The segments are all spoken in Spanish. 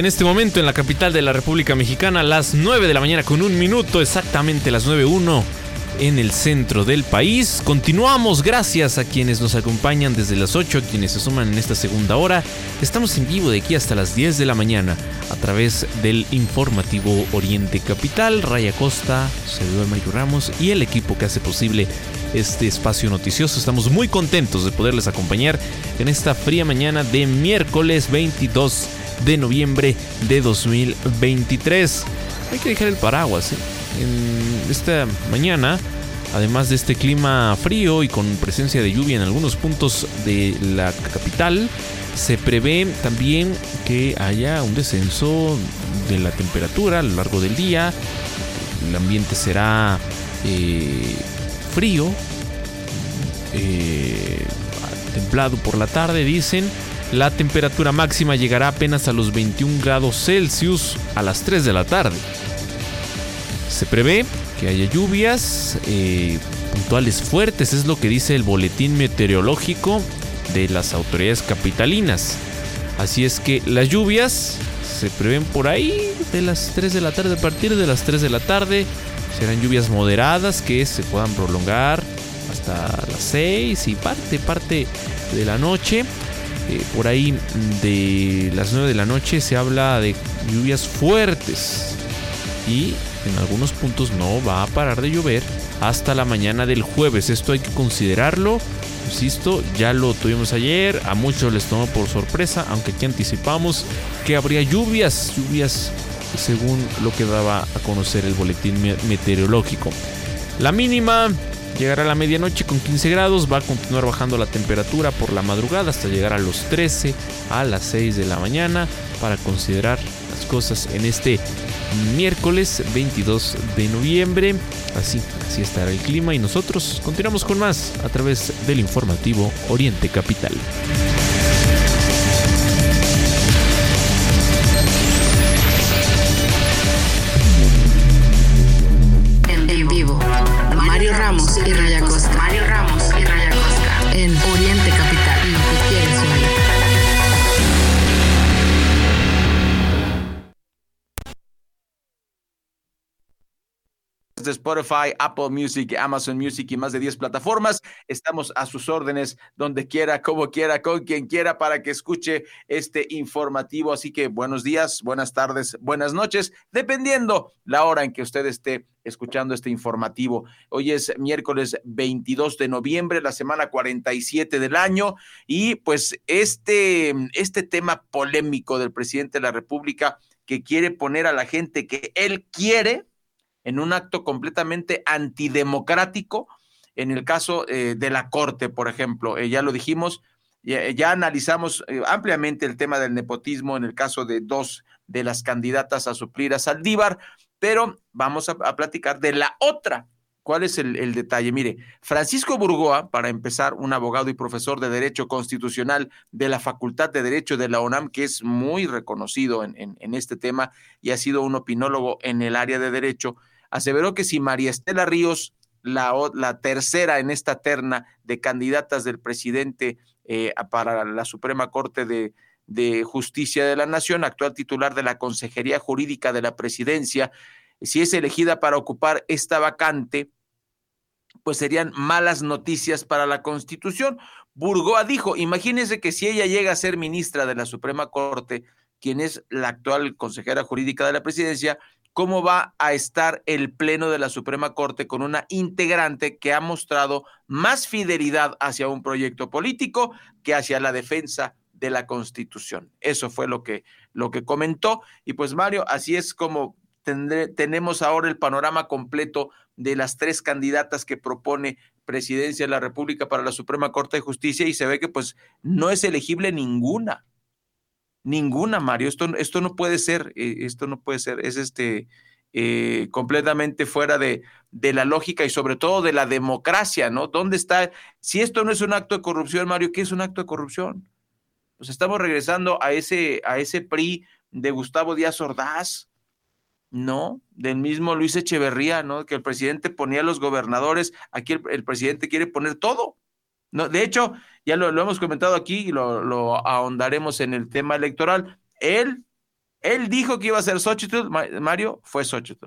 en este momento en la capital de la República Mexicana, las 9 de la mañana con un minuto, exactamente las 9.1 en el centro del país. Continuamos, gracias a quienes nos acompañan desde las 8, a quienes se suman en esta segunda hora. Estamos en vivo de aquí hasta las 10 de la mañana a través del informativo Oriente Capital. Raya Costa, servidor Mario Ramos y el equipo que hace posible este espacio noticioso. Estamos muy contentos de poderles acompañar en esta fría mañana de miércoles 22 de noviembre de 2023. Hay que dejar el paraguas. ¿eh? En esta mañana, además de este clima frío y con presencia de lluvia en algunos puntos de la capital, se prevé también que haya un descenso de la temperatura a lo largo del día. El ambiente será eh, frío, eh, templado por la tarde, dicen. La temperatura máxima llegará apenas a los 21 grados Celsius a las 3 de la tarde. Se prevé que haya lluvias eh, puntuales fuertes, es lo que dice el boletín meteorológico de las autoridades capitalinas. Así es que las lluvias se prevén por ahí de las 3 de la tarde, a partir de las 3 de la tarde. Serán lluvias moderadas que se puedan prolongar hasta las 6 y parte, parte de la noche. Eh, por ahí de las 9 de la noche se habla de lluvias fuertes y en algunos puntos no va a parar de llover hasta la mañana del jueves. Esto hay que considerarlo. Insisto, ya lo tuvimos ayer, a muchos les tomó por sorpresa, aunque aquí anticipamos que habría lluvias, lluvias según lo que daba a conocer el boletín meteorológico. La mínima Llegará a la medianoche con 15 grados, va a continuar bajando la temperatura por la madrugada hasta llegar a los 13 a las 6 de la mañana para considerar las cosas en este miércoles 22 de noviembre. Así, así estará el clima y nosotros continuamos con más a través del informativo Oriente Capital. Y de Spotify, Apple Music, Amazon Music y más de 10 plataformas. Estamos a sus órdenes donde quiera, como quiera, con quien quiera para que escuche este informativo. Así que buenos días, buenas tardes, buenas noches, dependiendo la hora en que usted esté escuchando este informativo. Hoy es miércoles 22 de noviembre, la semana 47 del año, y pues este, este tema polémico del presidente de la República que quiere poner a la gente que él quiere en un acto completamente antidemocrático, en el caso eh, de la Corte, por ejemplo, eh, ya lo dijimos, ya, analizamos eh, ampliamente el tema del nepotismo en el caso de dos de las candidatas a suplir a Saldívar, pero vamos a, platicar de la otra. ¿Cuál es el, detalle? Mire, Francisco Burgoa, para empezar, un abogado y profesor de Derecho Constitucional de la Facultad de Derecho de la UNAM, que es muy reconocido en este tema y ha sido un opinólogo en el área de Derecho, aseveró que si María Estela Ríos, la, tercera en esta terna de candidatas del presidente eh, para la Suprema Corte de, de Justicia de la Nación, actual titular de la Consejería Jurídica de la Presidencia, si es elegida para ocupar esta vacante, pues serían malas noticias para la Constitución. Burgoa dijo, imagínense que si ella llega a ser ministra de la Suprema Corte, quien es la actual consejera jurídica de la presidencia, cómo va a estar el Pleno de la Suprema Corte con una integrante que ha mostrado más fidelidad hacia un proyecto político que hacia la defensa de la Constitución. Eso fue lo que, lo que comentó. Y pues Mario, así es como tenemos ahora el panorama completo de las tres candidatas que propone Presidencia de la República para la Suprema Corte de Justicia y se ve que pues no es elegible ninguna. Ninguna, Mario. Esto, esto no puede ser, eh, esto no puede ser, es este eh, completamente fuera de, de, la lógica y sobre todo de la democracia, ¿no? ¿Dónde está? Si esto no es un acto de corrupción, Mario, ¿qué es un acto de corrupción? Pues estamos regresando a ese, a ese PRI de Gustavo Díaz Ordaz, ¿no? Del mismo Luis Echeverría, ¿no? Que el presidente ponía a los gobernadores, aquí el presidente quiere poner todo. No, de hecho, ya lo, hemos comentado aquí y lo, ahondaremos en el tema electoral. Él Él dijo que iba a ser Xochitl, Mario, fue Xochitl.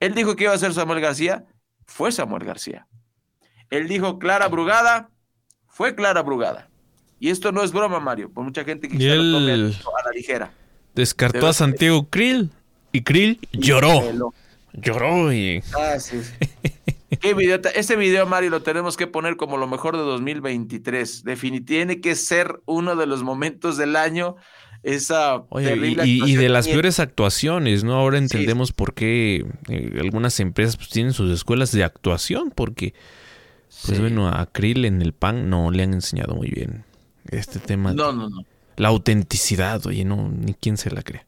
Él dijo que iba a ser Samuel García, fue Samuel García. Él dijo Clara Brugada, fue Clara Brugada. Y esto no es broma, Mario, por mucha gente que lo tome a la ligera. Descartó a Santiago Krill y Krill lloró. Lloró y... Ah, sí. ¿Qué video? Mario, lo tenemos que poner como lo mejor de 2023. Definitivamente tiene que ser uno de los momentos del año. Esa y, de las peores actuaciones, ¿no? Ahora entendemos por qué eh, algunas empresas pues, tienen sus escuelas de actuación, porque, pues bueno, a Krill en el PAN no le han enseñado muy bien este tema. No, no, no. La autenticidad, oye, no, ni quién se la cree.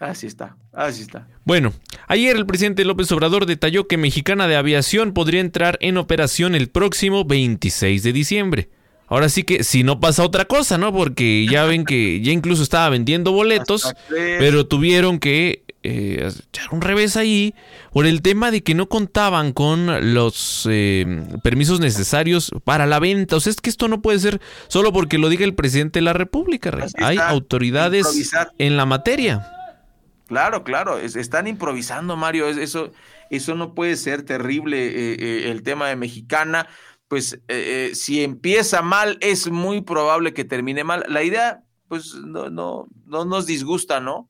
Así está, así está. Bueno, ayer el presidente López Obrador detalló que Mexicana de Aviación podría entrar en operación el próximo 26 de diciembre. Ahora sí que si no pasa otra cosa, ¿no? Porque ya ven que ya incluso estaba vendiendo boletos, pero tuvieron que eh, echar un revés ahí por el tema de que no contaban con los eh, permisos necesarios para la venta. O sea, es que esto no puede ser solo porque lo diga el presidente de la República. Hay autoridades en la materia. Claro, claro, están improvisando, Mario. Eso, eso no puede ser terrible. Eh, eh, el tema de Mexicana, pues eh, si empieza mal, es muy probable que termine mal. La idea, pues no, no, no nos disgusta, ¿no?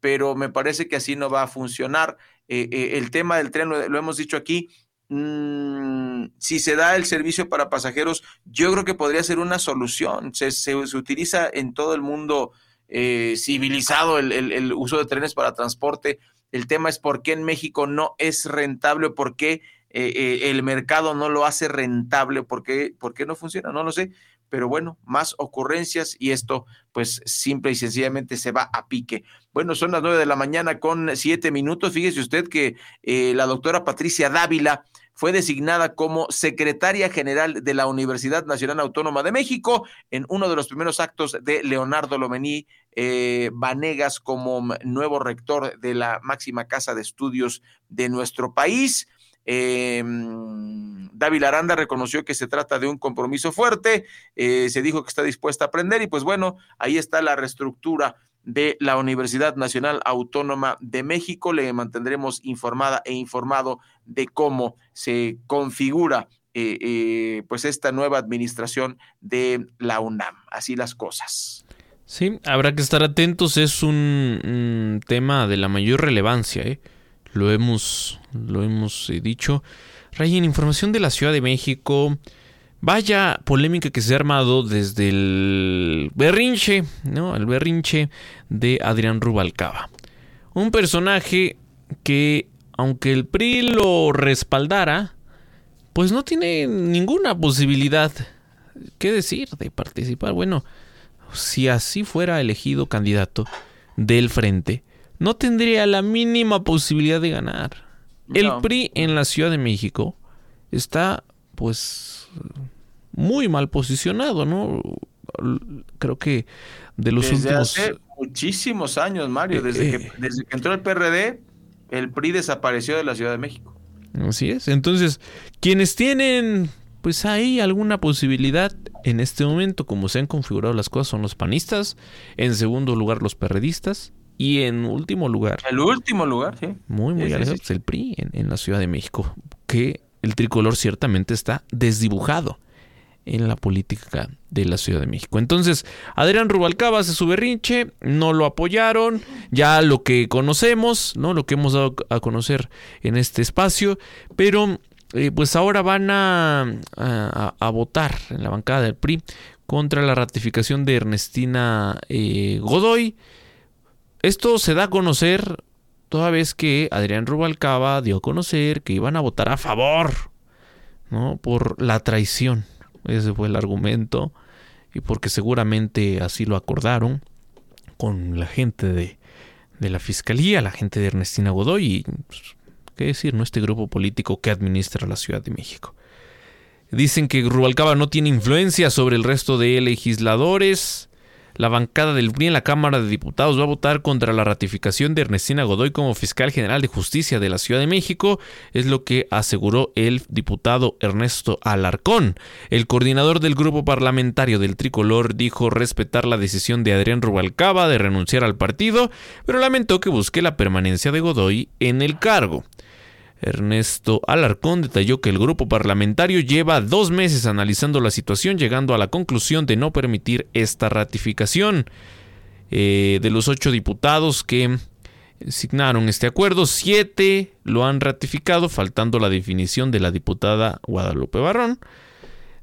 Pero me parece que así no va a funcionar. el tema del tren, lo, hemos dicho aquí, mm, si se da el servicio para pasajeros, yo creo que podría ser una solución. Se, se utiliza en todo el mundo eh, civilizado el, uso de trenes para transporte. El tema es por qué en México no es rentable, por qué eh, eh, el mercado no lo hace rentable, por qué, por qué no funciona, no lo sé. Pero bueno, más ocurrencias y esto pues simple y sencillamente se va a pique. Bueno, son las nueve de la mañana con siete minutos. Fíjese usted que la doctora Patricia Dávila fue designada como secretaria general de la Universidad Nacional Autónoma de México en uno de los primeros actos de Leonardo Lomení eh, Vanegas como nuevo rector de la máxima casa de estudios de nuestro país. Eh, David Aranda reconoció que se trata de un compromiso fuerte, eh, se dijo que está dispuesta a aprender y pues bueno, ahí está la reestructura de la Universidad Nacional Autónoma de México. Le mantendremos informada e informado de cómo se configura eh, eh, pues esta nueva administración de la UNAM. Así las cosas. Sí, habrá que estar atentos. Es un, tema de la mayor relevancia. ¿eh? Lo hemos, lo hemos dicho. Rayen, información de la Ciudad de México. Vaya polémica que se ha armado desde el berrinche, ¿no? El berrinche de Adrián Rubalcaba. Un personaje que, aunque el PRI lo respaldara, pues no tiene ninguna posibilidad, ¿qué decir?, de participar. Bueno, si así fuera elegido candidato del frente, no tendría la mínima posibilidad de ganar. El PRI en la Ciudad de México está, pues, muy mal posicionado, ¿no? Creo que de los desde últimos... Hace muchísimos años, Mario, desde, que, eh, desde que entró el PRD, el PRI desapareció de la Ciudad de México. Así es. Entonces, quienes tienen, pues ahí alguna posibilidad en este momento, como se han configurado las cosas, son los panistas, en segundo lugar los perredistas, y en último lugar. El último lugar, sí. Muy, muy sí, el PRI en, la Ciudad de México, que el tricolor ciertamente está desdibujado en la política de la Ciudad de México. Entonces, Adrián Rubalcaba hace su berrinche, no lo apoyaron, ya lo que conocemos, ¿no? Lo que hemos dado a conocer en este espacio, pero eh, pues ahora van a, votar en la bancada del PRI contra la ratificación de Ernestina eh, Godoy. Esto se da a conocer toda vez que Adrián Rubalcaba dio a conocer que iban a votar a favor, ¿no? Por la traición. Ese fue el argumento. Y porque seguramente así lo acordaron con la gente de, de la fiscalía, la gente de Ernestina Godoy y, pues, qué decir, ¿no? Este grupo político que administra la Ciudad de México. Dicen que Rubalcaba no tiene influencia sobre el resto de legisladores la bancada del PRI en la Cámara de Diputados va a votar contra la ratificación de Ernestina Godoy como fiscal general de justicia de la Ciudad de México, es lo que aseguró el diputado Ernesto Alarcón. El coordinador del grupo parlamentario del Tricolor dijo respetar la decisión de Adrián Rubalcaba de renunciar al partido, pero lamentó que busque la permanencia de Godoy en el cargo. Ernesto Alarcón detalló que el grupo parlamentario lleva dos meses analizando la situación, llegando a la conclusión de no permitir esta ratificación. Eh, de los ocho diputados que signaron este acuerdo, siete lo han ratificado, faltando la definición de la diputada Guadalupe Barrón.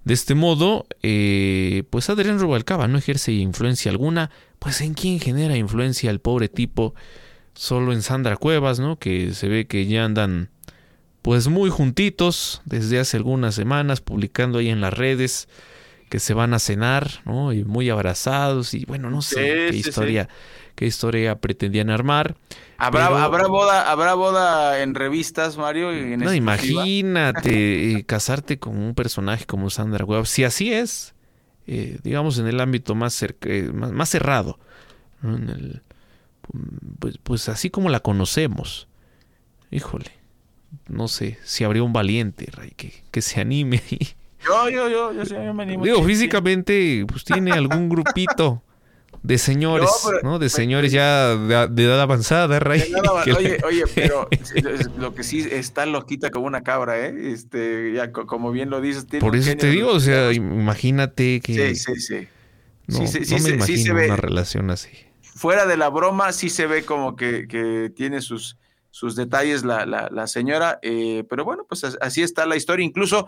De este modo, eh, pues Adrián Rubalcaba no ejerce influencia alguna, pues en quién genera influencia el pobre tipo, solo en Sandra Cuevas, ¿no? Que se ve que ya andan pues muy juntitos desde hace algunas semanas, publicando ahí en las redes que se van a cenar, ¿no? Y muy abrazados y bueno, no sé qué historia, qué historia pretendían armar. ¿Habrá, ¿Habrá boda, habrá boda en revistas, Mario? no, imagínate casarte con un personaje como Sandra Webb. Si así es, eh, digamos en el ámbito más, eh, más, cerrado, pues, pues así como la conocemos. Híjole no sé, si habría un valiente, que, se anime. Yo, yo, yo, yo, yo me animo. Digo, físicamente, pues tiene algún grupito de señores, no, De señores ya de, edad avanzada, Ray. oye, oye, pero lo que sí está loquita como una cabra, ¿eh? Este, ya como bien lo dices. Por eso te digo, o sea, imagínate que... Sí, sí, sí. No, no me imagino una relación así. Fuera de la broma, sí se ve como que, que tiene sus sus detalles la, la, señora, eh, pero bueno, pues así está la historia. Incluso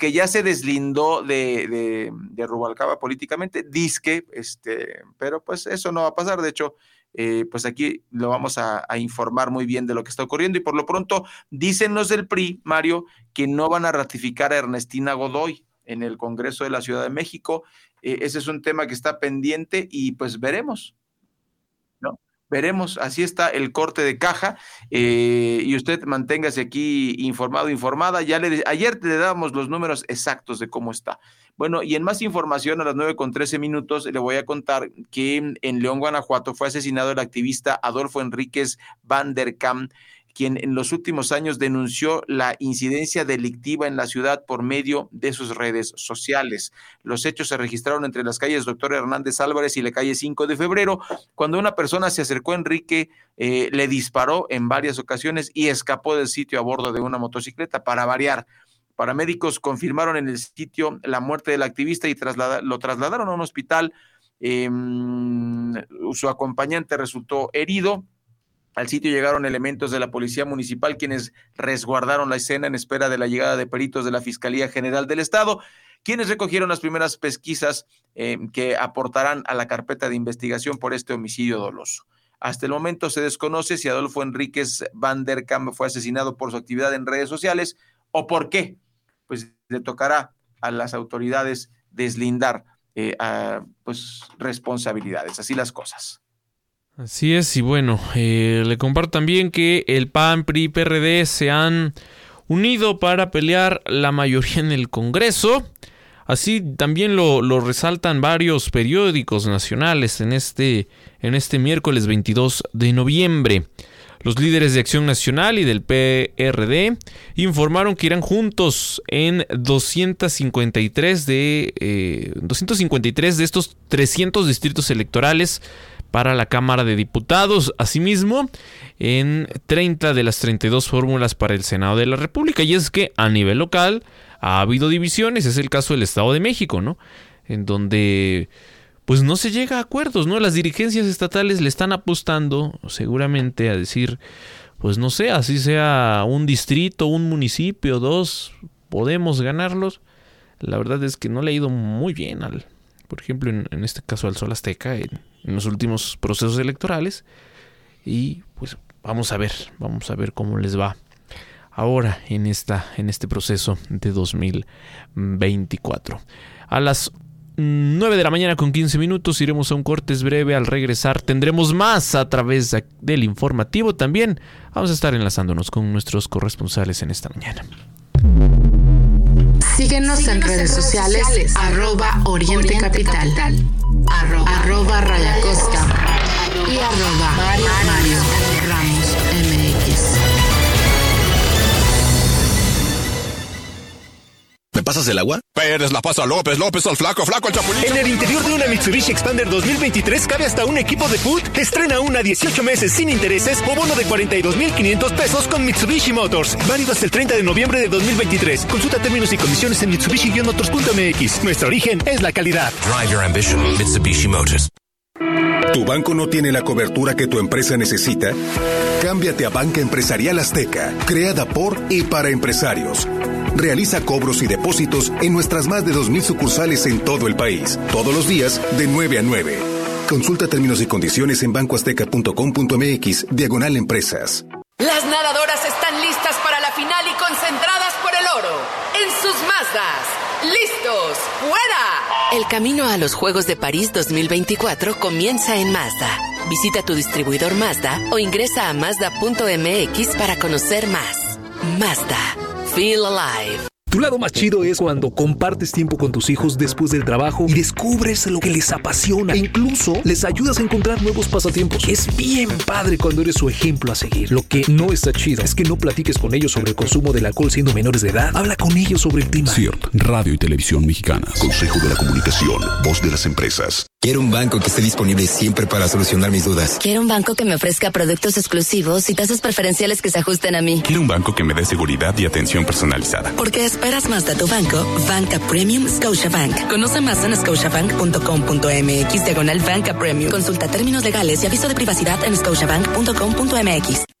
que ya se deslindó de, de, Rubalcaba políticamente, disque, este, pero pues eso no va a pasar. De hecho, eh, pues aquí lo vamos a, informar muy bien de lo que está ocurriendo. Y por lo pronto, dicen los del PRI, Mario, que no van a ratificar a Ernestina Godoy en el Congreso de la Ciudad de México. Eh, ese es un tema que está pendiente y pues veremos, Veremos, así está el corte de caja eh, y usted manténgase aquí informado, informada. Ya le, ayer le dábamos los números exactos de cómo está. Bueno, y en más información, a las 9 con 13 minutos, le voy a contar que en León, Guanajuato, fue asesinado el activista Adolfo Enríquez Van der Kamp quien en los últimos años denunció la incidencia delictiva en la ciudad por medio de sus redes sociales. Los hechos se registraron entre las calles Doctor Hernández Álvarez y la calle 5 de febrero, cuando una persona se acercó a Enrique, eh, le disparó en varias ocasiones y escapó del sitio a bordo de una motocicleta para variar. Paramédicos confirmaron en el sitio la muerte del activista y lo trasladaron a un hospital. Em, su acompañante resultó herido al sitio llegaron elementos de la Policía Municipal quienes resguardaron la escena en espera de la llegada de peritos de la Fiscalía General del Estado, quienes recogieron las primeras pesquisas eh, que aportarán a la carpeta de investigación por este homicidio doloso. Hasta el momento se desconoce si Adolfo Enríquez Van der Kamp fue asesinado por su actividad en redes sociales o por qué. Pues le tocará a las autoridades deslindar eh, pues, responsabilidades. Así las cosas. Así es, y bueno, eh, le comparto también que el PAN, PRI PRD se han unido para pelear la mayoría en el Congreso. Así también lo, resaltan varios periódicos nacionales en este, en este miércoles 22 de noviembre. Los líderes de Acción Nacional y del PRD informaron que irán juntos en 253 de, 253 eh, de estos 300 distritos electorales para la Cámara de Diputados. Asimismo, en 30 de las 32 fórmulas para el Senado de la República. Y es que a nivel local ha habido divisiones. Es el caso del Estado de México, ¿no? En donde pues no se llega a acuerdos, ¿no? Las dirigencias estatales le están apostando seguramente a decir, pues no sé, así sea un distrito, un municipio, dos, podemos ganarlos. La verdad es que no le ha ido muy bien al, por ejemplo, en, este caso al Sol Azteca, en, en los últimos procesos electorales. Y pues vamos a ver, vamos a ver cómo les va ahora en, esta, en este proceso de 2024. A las 9 de la mañana con 15 minutos iremos a un cortes breve. Al regresar tendremos más a través del informativo. También vamos a estar enlazándonos con nuestros corresponsales en esta mañana. Síguenos, en redes sociales, arroba Oriente, Capital. Arroba, rayacosta y arroba Mario Ramos ¿Me pasas el agua? Pérez la pasa a López, López al flaco, flaco al chapulín. En el interior de una Mitsubishi Expander 2023 cabe hasta un equipo de foot. Estrena una 18 meses sin intereses o bono de 42,500 pesos con Mitsubishi Motors. Válido hasta el 30 de noviembre de 2023. Consulta términos y condiciones en Mitsubishi-motors.mx. Nuestro origen es la calidad. Drive your ambition, Mitsubishi Motors. ¿Tu banco no tiene la cobertura que tu empresa necesita? Cámbiate a Banca Empresarial Azteca, creada por y para empresarios. Realiza cobros y depósitos en nuestras más de 2.000 sucursales en todo el país, todos los días de 9 a 9. Consulta términos y condiciones en bancoazteca.com.mx, diagonal empresas. Las nadadoras están listas para la final y concentradas por el oro. En sus Mazdas. ¡Listos! ¡Fuera! El camino a los Juegos de París 2024 comienza en Mazda. Visita tu distribuidor Mazda o ingresa a Mazda.mx para conocer más. Mazda. Feel alive. Tu lado más chido es cuando compartes tiempo con tus hijos después del trabajo y descubres lo que les apasiona e incluso les ayudas a encontrar nuevos pasatiempos. Es bien padre cuando eres su ejemplo a seguir. Lo que no está chido es que no platiques con ellos sobre el consumo del alcohol siendo menores de edad. Habla con ellos sobre el clima. CIRT, Radio y Televisión Mexicanas. Consejo de la Comunicación, voz de las empresas. Quiero un banco que esté disponible siempre para solucionar mis dudas. Quiero un banco que me ofrezca productos exclusivos y tasas preferenciales que se ajusten a mí. Quiero un banco que me dé seguridad y atención personalizada. Porque esperas más de tu banco, Banca Premium Scotiabank. Conoce más en scotiabank.com.mx diagonal Banca Premium. Consulta términos legales y aviso de privacidad en scotiabank.com.mx.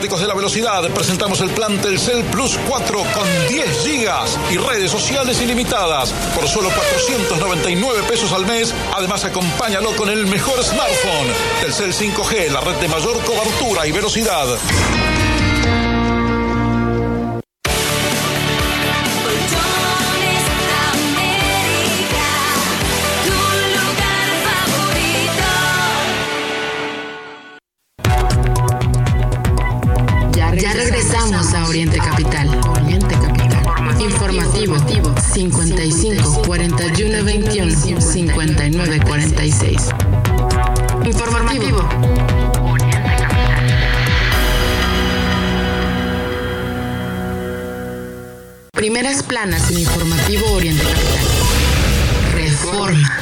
fanáticos de la velocidad, presentamos el plan Telcel Plus 4 con 10 gigas y redes sociales ilimitadas por solo 499 pesos al mes. Además, acompáñalo con el mejor smartphone. Telcel 5G, la red de mayor cobertura y velocidad. Planas en Informativo. Reforma.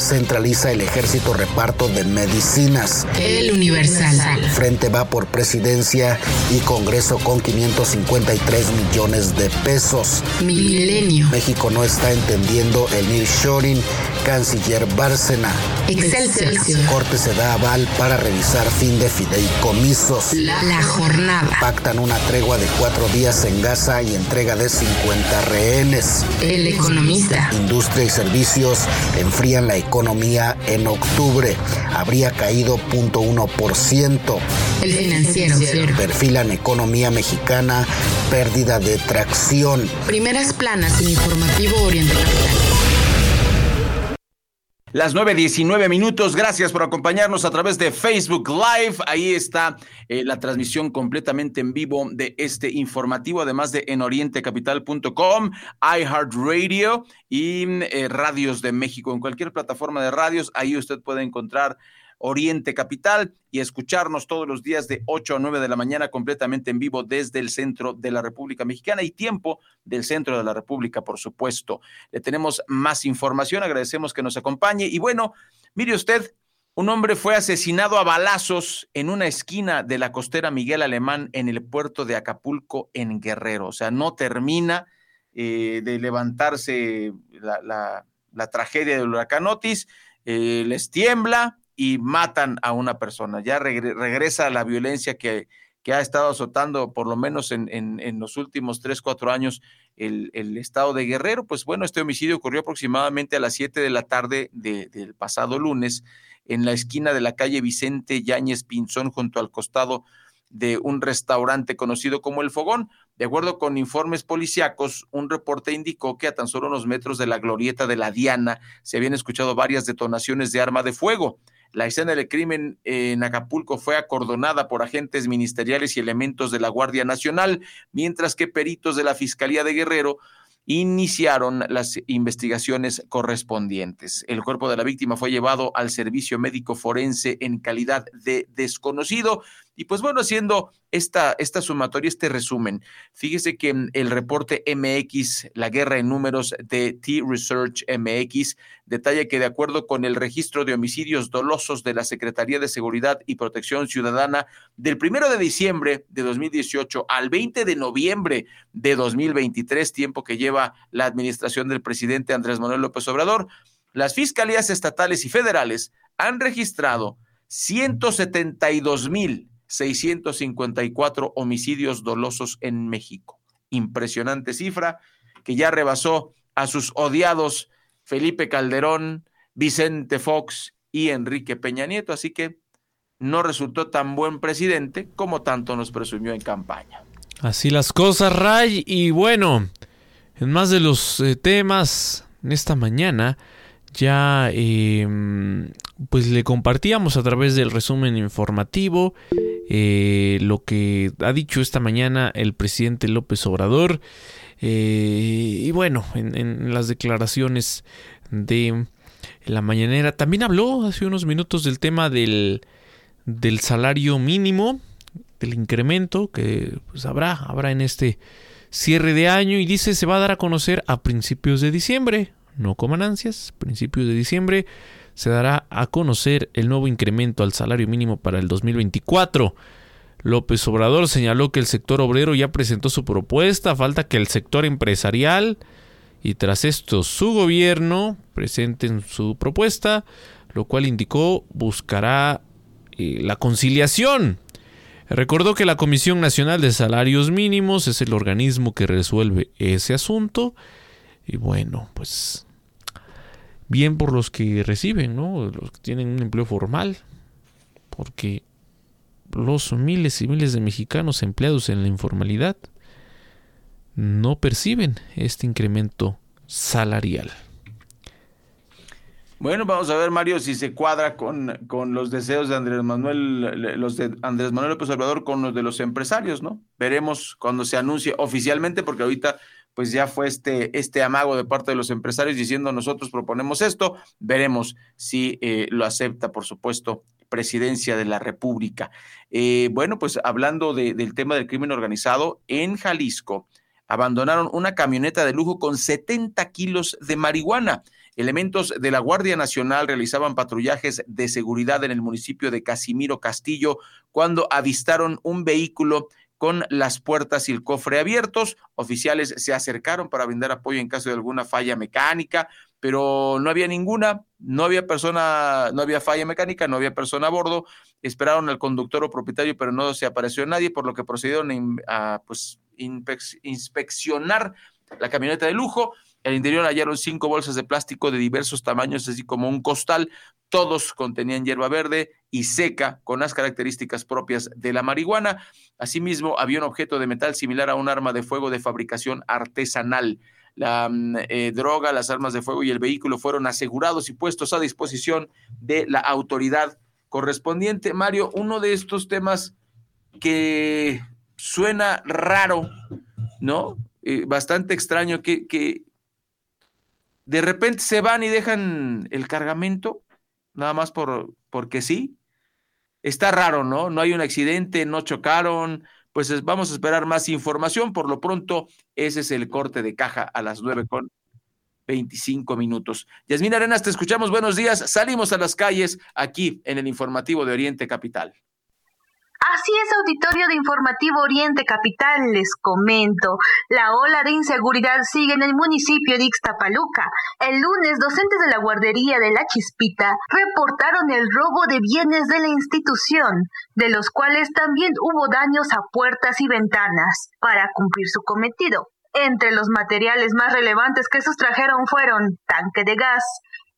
Centraliza el ejército reparto de medicinas. El Universal. Frente va por presidencia y Congreso con 553 millones de pesos. Milenio. México no está entendiendo el nearshoring. Canciller Bárcena. Excelsior. Corte se da aval para revisar fin de fideicomisos. La, la jornada. Pactan una tregua de cuatro días en Gaza y entrega de 50 rehenes. El economista. Industria y servicios enfrían la economía en octubre. Habría caído 0.1%. El financiero. Perfilan economía mexicana, pérdida de tracción. Primeras planas en Informativo Oriente Capital. Las 9.19 minutos, gracias por acompañarnos a través de Facebook Live. Ahí está eh, la transmisión completamente en vivo de este informativo, además de en orientecapital.com, iHeartRadio y eh, Radios de México. En cualquier plataforma de radios, ahí usted puede encontrar Oriente Capital y escucharnos todos los días de 8 a 9 de la mañana completamente en vivo desde el centro de la República Mexicana y tiempo del centro de la República, por supuesto. Le tenemos más información, agradecemos que nos acompañe y bueno, mire usted, un hombre fue asesinado a balazos en una esquina de la costera Miguel Alemán en el puerto de Acapulco en Guerrero. O sea, no termina eh, de levantarse la, la, tragedia del huracán Otis, eh, les tiembla, y matan a una persona. Ya regre regresa la violencia que, que, ha estado azotando, por lo menos en, en, en los últimos tres, cuatro años, el, el, estado de Guerrero. Pues bueno, este homicidio ocurrió aproximadamente a las 7 de la tarde de, del pasado lunes en la esquina de la calle Vicente Yáñez Pinzón, junto al costado de un restaurante conocido como El Fogón. De acuerdo con informes policíacos, un reporte indicó que a tan solo unos metros de la glorieta de la Diana se habían escuchado varias detonaciones de arma de fuego. La escena del crimen en Acapulco fue acordonada por agentes ministeriales y elementos de la Guardia Nacional, mientras que peritos de la Fiscalía de Guerrero iniciaron las investigaciones correspondientes. El cuerpo de la víctima fue llevado al servicio médico forense en calidad de desconocido. Y pues bueno, haciendo esta, esta sumatoria, este resumen, fíjese que el reporte MX, la guerra en números de T-Research MX, detalla que de acuerdo con el registro de homicidios dolosos de la Secretaría de Seguridad y Protección Ciudadana, del primero de diciembre de 2018 al 20 de noviembre de 2023, tiempo que lleva la administración del presidente Andrés Manuel López Obrador, las fiscalías estatales y federales han registrado 172 mil 654 homicidios dolosos en México. Impresionante cifra que ya rebasó a sus odiados Felipe Calderón, Vicente Fox y Enrique Peña Nieto, así que no resultó tan buen presidente como tanto nos presumió en campaña. Así las cosas, Ray. Y bueno, en más de los eh, temas, en esta mañana ya em, pues le compartíamos a través del resumen informativo eh, lo que ha dicho esta mañana el presidente López Obrador. Eh, y bueno, en, las declaraciones de la mañanera también habló hace unos minutos del tema del, del salario mínimo, del incremento que pues, habrá, habrá en este cierre de año y dice se va a dar a conocer a principios de diciembre. No coman ansias, principios de diciembre se dará a conocer el nuevo incremento al salario mínimo para el 2024. López Obrador señaló que el sector obrero ya presentó su propuesta, falta que el sector empresarial y tras esto su gobierno presenten su propuesta, lo cual indicó buscará eh, la conciliación. Recordó que la Comisión Nacional de Salarios Mínimos es el organismo que resuelve ese asunto y bueno, pues bien por los que reciben, ¿no? Los que tienen un empleo formal, porque los miles y miles de mexicanos empleados en la informalidad no perciben este incremento salarial. Bueno, vamos a ver, Mario, si se cuadra con, con, los deseos de Andrés Manuel, los de Andrés Manuel López Obrador con los de los empresarios, ¿no? Veremos cuando se anuncie oficialmente, porque ahorita pues ya fue este, este amago de parte de los empresarios diciendo nosotros proponemos esto, veremos si eh, lo acepta, por supuesto, presidencia de la República. Eh, bueno, pues hablando del tema del crimen organizado, en Jalisco abandonaron una camioneta de lujo con 70 kilos de marihuana. Elementos de la Guardia Nacional realizaban patrullajes de seguridad en el municipio de Casimiro Castillo cuando avistaron un vehículo con las puertas y el cofre abiertos. Oficiales se acercaron para brindar apoyo en caso de alguna falla mecánica, pero no había ninguna, no había persona, no había falla mecánica, no había persona a bordo. Esperaron al conductor o propietario, pero no se apareció nadie, por lo que procedieron a pues, inspeccionar la camioneta de lujo. El interior hallaron cinco bolsas de plástico de diversos tamaños, así como un costal. Todos contenían hierba verde y seca con las características propias de la marihuana. Asimismo, había un objeto de metal similar a un arma de fuego de fabricación artesanal. La mm, eh, droga, las armas de fuego y el vehículo fueron asegurados y puestos a disposición de la autoridad correspondiente. Mario, uno de estos temas que suena raro, ¿no? Eh, bastante extraño que, que de repente se van y dejan el cargamento, nada más por, porque sí. Está raro, ¿no? No hay un accidente, no chocaron, pues vamos a esperar más información. Por lo pronto, ese es el corte de caja a las nueve con 25 minutos. Yasmín Arenas, te escuchamos. Buenos días. Salimos a las calles aquí en el informativo de Oriente Capital. Así es, auditorio de Informativo Oriente Capital, les comento. La ola de inseguridad sigue en el municipio de Ixtapaluca. El lunes, docentes de la guardería de La Chispita reportaron el robo de bienes de la institución, de los cuales también hubo daños a puertas y ventanas, para cumplir su cometido. Entre los materiales más relevantes que sustrajeron fueron tanque de gas,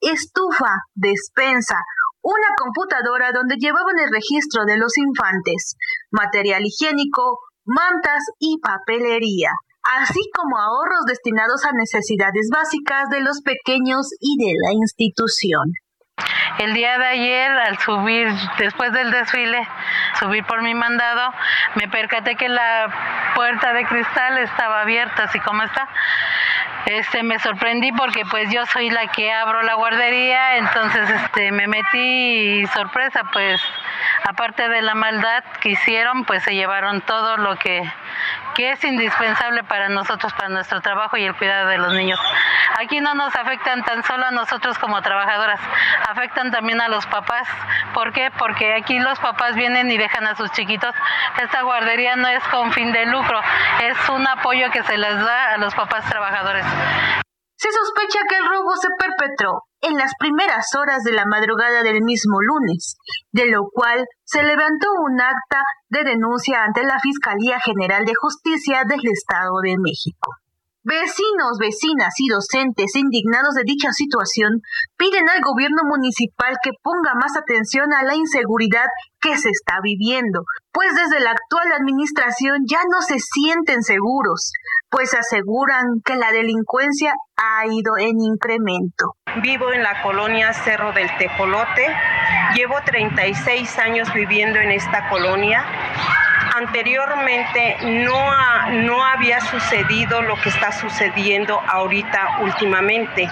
estufa, despensa, una computadora donde llevaban el registro de los infantes, material higiénico, mantas y papelería, así como ahorros destinados a necesidades básicas de los pequeños y de la institución. El día de ayer, al subir, después del desfile, subir por mi mandado, me percaté que la puerta de cristal estaba abierta, así como está. Este, me sorprendí porque pues yo soy la que abro la guardería, entonces este, me metí y sorpresa, pues aparte de la maldad que hicieron, pues se llevaron todo lo que que es indispensable para nosotros, para nuestro trabajo y el cuidado de los niños. Aquí no nos afectan tan solo a nosotros como trabajadoras, afectan también a los papás. ¿Por qué? Porque aquí los papás vienen y dejan a sus chiquitos. Esta guardería no es con fin de lucro, es un apoyo que se les da a los papás trabajadores. Se sospecha que el robo se perpetró en las primeras horas de la madrugada del mismo lunes, de lo cual se levantó un acta de denuncia ante la Fiscalía General de Justicia del Estado de México. Vecinos, vecinas y docentes indignados de dicha situación piden al gobierno municipal que ponga más atención a la inseguridad que se está viviendo, pues desde la actual administración ya no se sienten seguros, pues aseguran que la delincuencia ha ido en incremento. Vivo en la colonia Cerro del Tejolote, llevo 36 años viviendo en esta colonia anteriormente no, no había sucedido lo que está sucediendo ahorita últimamente.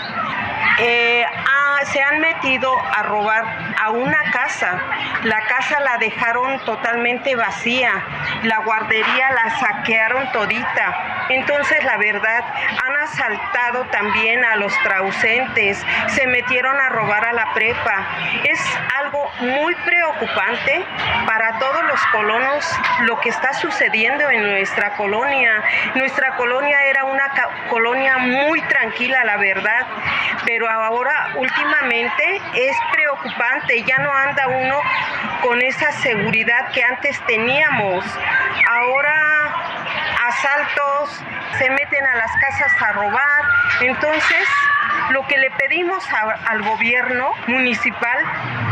Eh, se han metido a robar a una casa. La casa la dejaron totalmente vacía. La guardería la saquearon todita. Entonces, la verdad, han asaltado también a los trausentes. Se metieron a robar a la prepa. Es algo muy preocupante para todos los colonos lo que está sucediendo en nuestra colonia. Nuestra colonia era una colonia muy tranquila, la verdad, pero ahora últimamente es preocupante, ya no anda uno con esa seguridad que antes teníamos. Ahora asaltos, se meten a las casas a robar, entonces lo que le pedimos al gobierno municipal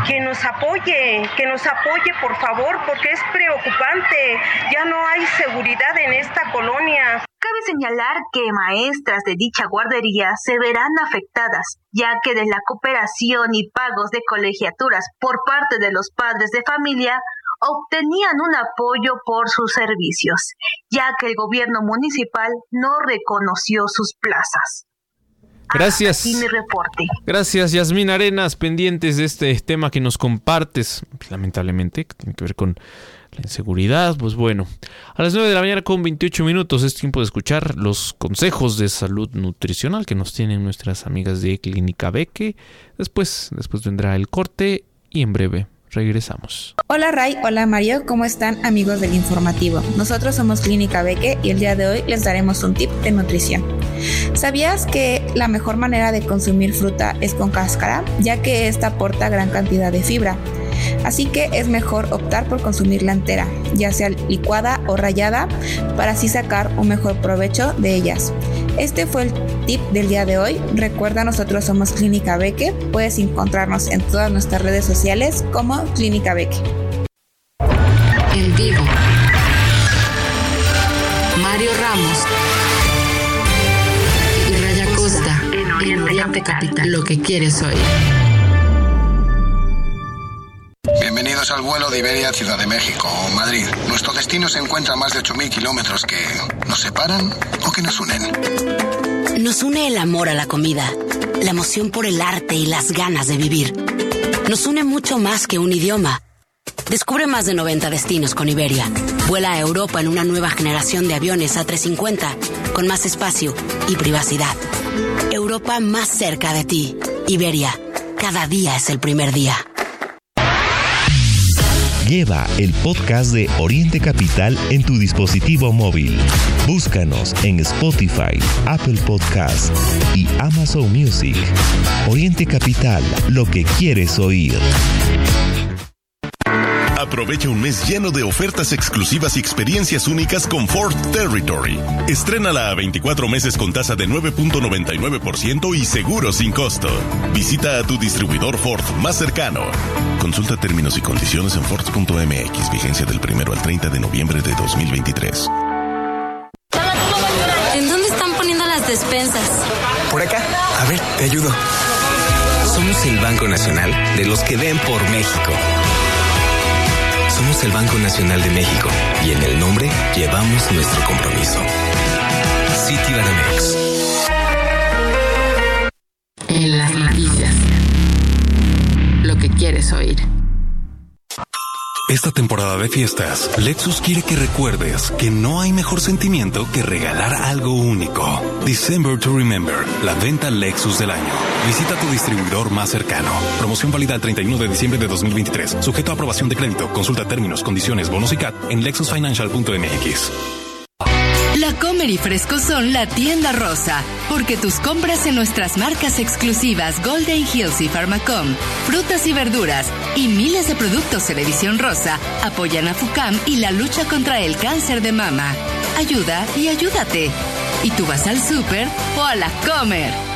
que nos apoye, que nos apoye por favor, porque es preocupante, ya no hay seguridad en esta colonia. Cabe señalar que maestras de dicha guardería se verán afectadas, ya que de la cooperación y pagos de colegiaturas por parte de los padres de familia obtenían un apoyo por sus servicios, ya que el gobierno municipal no reconoció sus plazas. Gracias. mi reporte. Gracias, Yasmín Arenas, pendientes de este tema que nos compartes, lamentablemente, que tiene que ver con la inseguridad. Pues bueno, a las 9 de la mañana con 28 minutos es tiempo de escuchar los consejos de salud nutricional que nos tienen nuestras amigas de Clínica Beque. Después, después vendrá el corte y en breve Regresamos. Hola Ray, hola Mario, ¿cómo están amigos del informativo? Nosotros somos Clínica Beque y el día de hoy les daremos un tip de nutrición. ¿Sabías que la mejor manera de consumir fruta es con cáscara, ya que esta aporta gran cantidad de fibra? Así que es mejor optar por consumirla entera, ya sea licuada o rallada, para así sacar un mejor provecho de ellas. Este fue el tip del día de hoy. Recuerda, nosotros somos Clínica Beque. Puedes encontrarnos en todas nuestras redes sociales como Clínica Beque. En vivo. Mario Ramos y Raya Costa en Oriente Capital. Lo que quieres hoy. Al vuelo de Iberia Ciudad de México o Madrid. Nuestro destino se encuentra a más de 8.000 kilómetros que nos separan o que nos unen. Nos une el amor a la comida, la emoción por el arte y las ganas de vivir. Nos une mucho más que un idioma. Descubre más de 90 destinos con Iberia. Vuela a Europa en una nueva generación de aviones A350, con más espacio y privacidad. Europa más cerca de ti. Iberia, cada día es el primer día. Lleva el podcast de Oriente Capital en tu dispositivo móvil. Búscanos en Spotify, Apple Podcast y Amazon Music. Oriente Capital, lo que quieres oír. Aprovecha un mes lleno de ofertas exclusivas y experiencias únicas con Ford Territory. Estrénala a 24 meses con tasa de 9.99% y seguro sin costo. Visita a tu distribuidor Ford más cercano. Consulta términos y condiciones en Ford.mx, vigencia del primero al 30 de noviembre de 2023. ¿En dónde están poniendo las despensas? Por acá. A ver, te ayudo. Somos el Banco Nacional de los que ven por México. Somos el Banco Nacional de México y en el nombre llevamos nuestro compromiso. Citibanamex. En las noticias. Lo que quieres oír. Esta temporada de fiestas, Lexus quiere que recuerdes que no hay mejor sentimiento que regalar algo único. December to Remember, la venta Lexus del año. Visita tu distribuidor más cercano. Promoción válida el 31 de diciembre de 2023. Sujeto a aprobación de crédito. Consulta términos, condiciones, bonos y CAT en lexusfinancial.mx. La Comer y Fresco son la tienda rosa, porque tus compras en nuestras marcas exclusivas Golden Hills y Pharmacom, frutas y verduras y miles de productos en edición rosa apoyan a FUCAM y la lucha contra el cáncer de mama. Ayuda y ayúdate. Y tú vas al súper o a la Comer.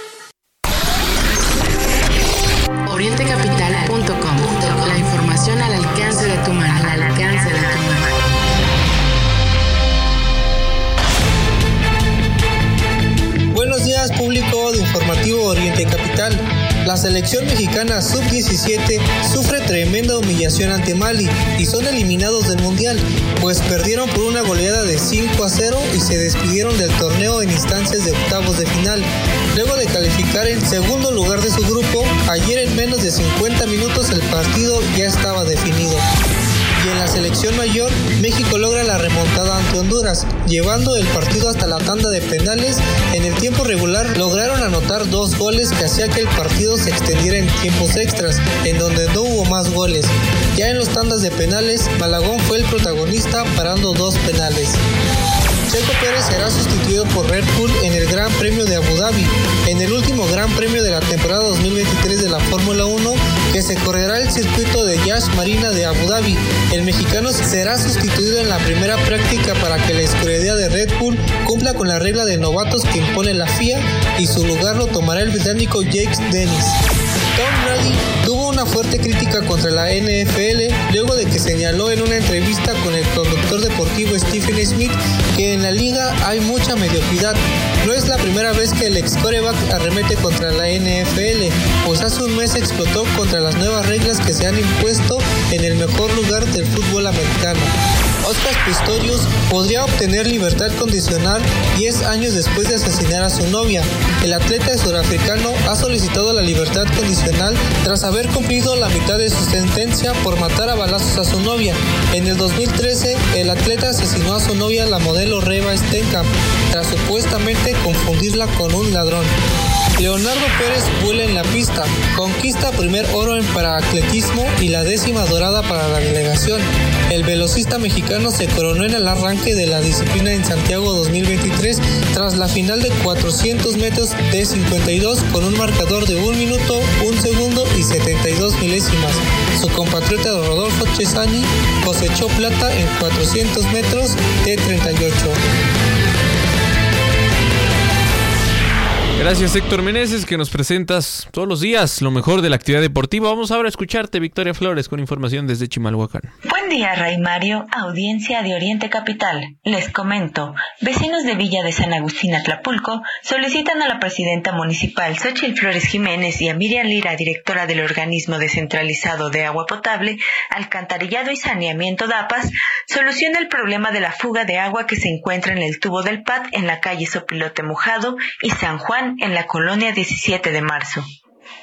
Selección mexicana sub-17 sufre tremenda humillación ante Mali y son eliminados del Mundial, pues perdieron por una goleada de 5 a 0 y se despidieron del torneo en instancias de octavos de final. Luego de calificar en segundo lugar de su grupo, ayer en menos de 50 minutos el partido ya estaba definido. Y en la selección mayor, México logra la remontada ante Honduras, llevando el partido hasta la tanda de penales. En el tiempo regular lograron anotar dos goles que hacía que el partido se extendiera en tiempos extras, en donde no hubo más goles. Ya en los tandas de penales, Malagón fue el protagonista parando dos penales. Checo Pérez será sustituido por Red Bull en el Gran Premio de Abu Dhabi, en el último Gran Premio de la temporada 2023 de la Fórmula 1 que se correrá el circuito de Yash Marina de Abu Dhabi. El mexicano será sustituido en la primera práctica para que la escudería de Red Bull cumpla con la regla de novatos que impone la FIA y su lugar lo tomará el británico Jake Dennis. Tom Brady una fuerte crítica contra la NFL luego de que señaló en una entrevista con el conductor deportivo Stephen Smith que en la liga hay mucha mediocridad. No es la primera vez que el ex coreback arremete contra la NFL, pues hace un mes explotó contra las nuevas reglas que se han impuesto en el mejor lugar del fútbol americano. Oscar Pistorius podría obtener libertad condicional 10 años después de asesinar a su novia. El atleta surafricano ha solicitado la libertad condicional tras haber cumplido la mitad de su sentencia por matar a balazos a su novia. En el 2013, el atleta asesinó a su novia, la modelo Reba Stenkamp, tras supuestamente confundirla con un ladrón. Leonardo Pérez vuela en la pista, conquista primer oro en paraatletismo y la décima dorada para la delegación. El velocista mexicano se coronó en el arranque de la disciplina en Santiago 2023 tras la final de 400 metros de 52 con un marcador de 1 minuto, 1 segundo y 72 milésimas. Su compatriota Rodolfo Chesani cosechó plata en 400 metros de 38. Gracias Héctor Meneses que nos presentas todos los días lo mejor de la actividad deportiva. Vamos ahora a escucharte Victoria Flores con información desde Chimalhuacán. Buen día Ray Mario, audiencia de Oriente Capital. Les comento, vecinos de Villa de San Agustín Atlapulco solicitan a la presidenta municipal Xochitl Flores Jiménez y a Miriam Lira, directora del organismo descentralizado de agua potable, alcantarillado y saneamiento DAPAS, solucione el problema de la fuga de agua que se encuentra en el tubo del PAD en la calle Sopilote Mojado y San Juan en la colonia 17 de marzo.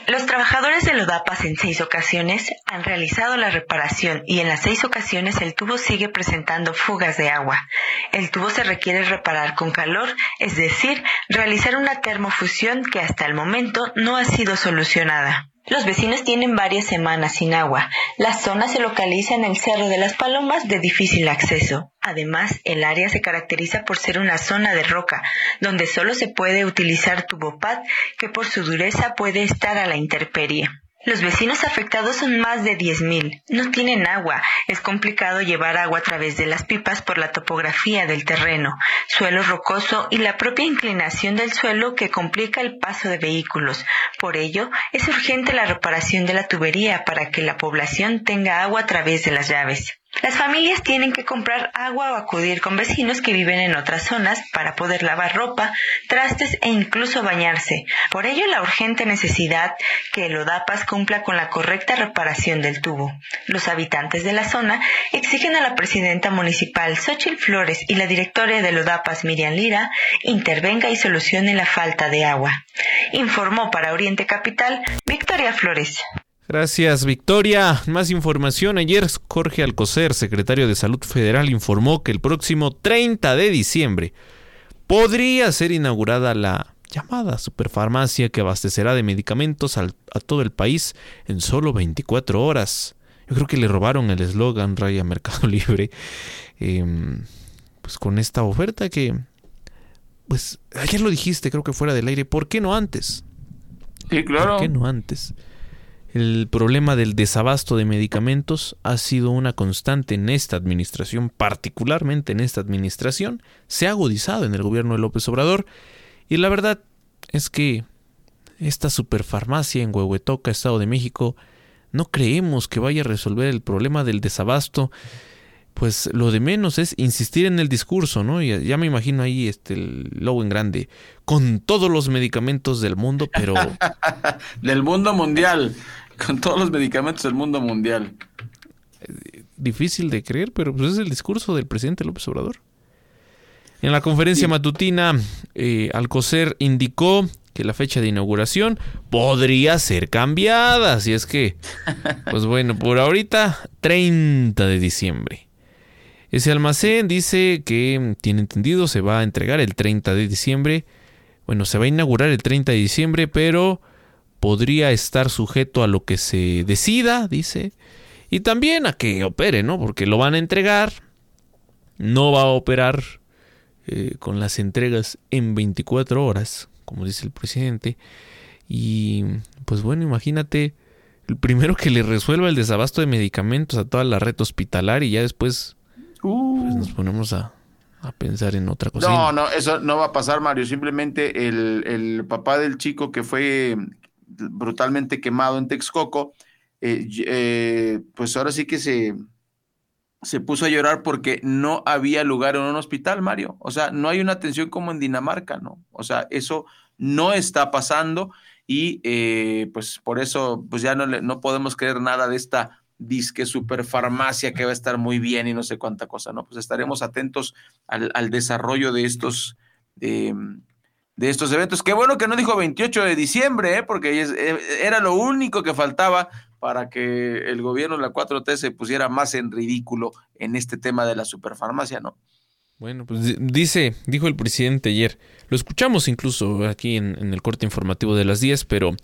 Los trabajadores de Lodapas en seis ocasiones han realizado la reparación y en las seis ocasiones el tubo sigue presentando fugas de agua. El tubo se requiere reparar con calor, es decir, realizar una termofusión que hasta el momento no ha sido solucionada. Los vecinos tienen varias semanas sin agua. La zona se localiza en el Cerro de las Palomas de difícil acceso. Además, el área se caracteriza por ser una zona de roca, donde solo se puede utilizar tubopad, que por su dureza puede estar a la intemperie. Los vecinos afectados son más de 10.000. No tienen agua. Es complicado llevar agua a través de las pipas por la topografía del terreno, suelo rocoso y la propia inclinación del suelo que complica el paso de vehículos. Por ello, es urgente la reparación de la tubería para que la población tenga agua a través de las llaves. Las familias tienen que comprar agua o acudir con vecinos que viven en otras zonas para poder lavar ropa, trastes e incluso bañarse. Por ello la urgente necesidad que el ODAPAS cumpla con la correcta reparación del tubo. Los habitantes de la zona exigen a la presidenta municipal Xochitl Flores y la directora del ODAPAS Miriam Lira intervenga y solucione la falta de agua. Informó para Oriente Capital Victoria Flores. Gracias, Victoria. Más información. Ayer Jorge Alcocer, secretario de Salud Federal, informó que el próximo 30 de diciembre podría ser inaugurada la llamada superfarmacia que abastecerá de medicamentos a todo el país en solo 24 horas. Yo creo que le robaron el eslogan Raya Mercado Libre. Em, pues con esta oferta que, pues ayer lo dijiste, creo que fuera del aire. ¿Por qué no antes? Sí, claro. ¿Por qué no antes? El problema del desabasto de medicamentos ha sido una constante en esta administración, particularmente en esta administración, se ha agudizado en el gobierno de López Obrador y la verdad es que esta superfarmacia en Huehuetoca, Estado de México, no creemos que vaya a resolver el problema del desabasto. Pues lo de menos es insistir en el discurso, ¿no? Ya, ya me imagino ahí este el lobo en grande, con todos los medicamentos del mundo, pero... del mundo mundial con todos los medicamentos del mundo mundial. Difícil de creer, pero pues es el discurso del presidente López Obrador. En la conferencia matutina, eh, Alcocer indicó que la fecha de inauguración podría ser cambiada. Así es que, pues bueno, por ahorita, 30 de diciembre. Ese almacén dice que, tiene entendido, se va a entregar el 30 de diciembre. Bueno, se va a inaugurar el 30 de diciembre, pero podría estar sujeto a lo que se decida, dice, y también a que opere, ¿no? Porque lo van a entregar, no va a operar eh, con las entregas en 24 horas, como dice el presidente, y pues bueno, imagínate, el primero que le resuelva el desabasto de medicamentos a toda la red hospitalaria y ya después pues, nos ponemos a, a pensar en otra cosa. No, no, eso no va a pasar, Mario. Simplemente el, el, papá del chico que fue brutalmente quemado en Texcoco, eh, eh, pues ahora sí que se, se puso a llorar porque no había lugar en un hospital, Mario. O sea, no hay una atención como en Dinamarca, ¿no? O sea, eso no está pasando y eh, pues por eso pues ya no, no podemos creer nada de esta disque superfarmacia que va a estar muy bien y no sé cuánta cosa, ¿no? Pues estaremos atentos al, al desarrollo de estos de estos eventos. Qué bueno que no dijo 28 de diciembre, ¿eh? porque eh, era lo único que faltaba para que el gobierno de la 4T se pusiera más en ridículo en este tema de la superfarmacia, ¿no? Bueno, pues dice, dijo el presidente ayer, lo escuchamos incluso aquí en, el corte informativo de las 10, pero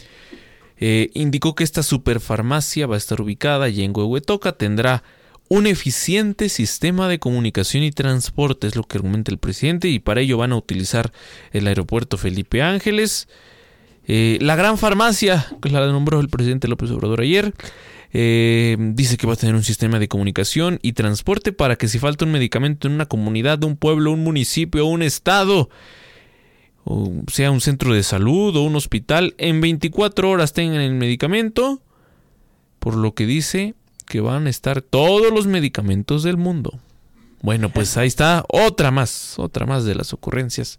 eh, indicó que esta superfarmacia va a estar ubicada y en Huehuetoca, tendrá un eficiente sistema de comunicación y transporte, es lo que argumenta el presidente, y para ello van a utilizar el aeropuerto Felipe Ángeles. Eh, la gran farmacia, que la nombró el presidente López Obrador ayer, eh, dice que va a tener un sistema de comunicación y transporte para que si falta un medicamento en una comunidad, un pueblo, un municipio, un estado, o sea un centro de salud o un hospital, en 24 horas tengan el medicamento, por lo que dice que van a estar todos los medicamentos del mundo. Bueno, pues ahí está otra más, otra más de las ocurrencias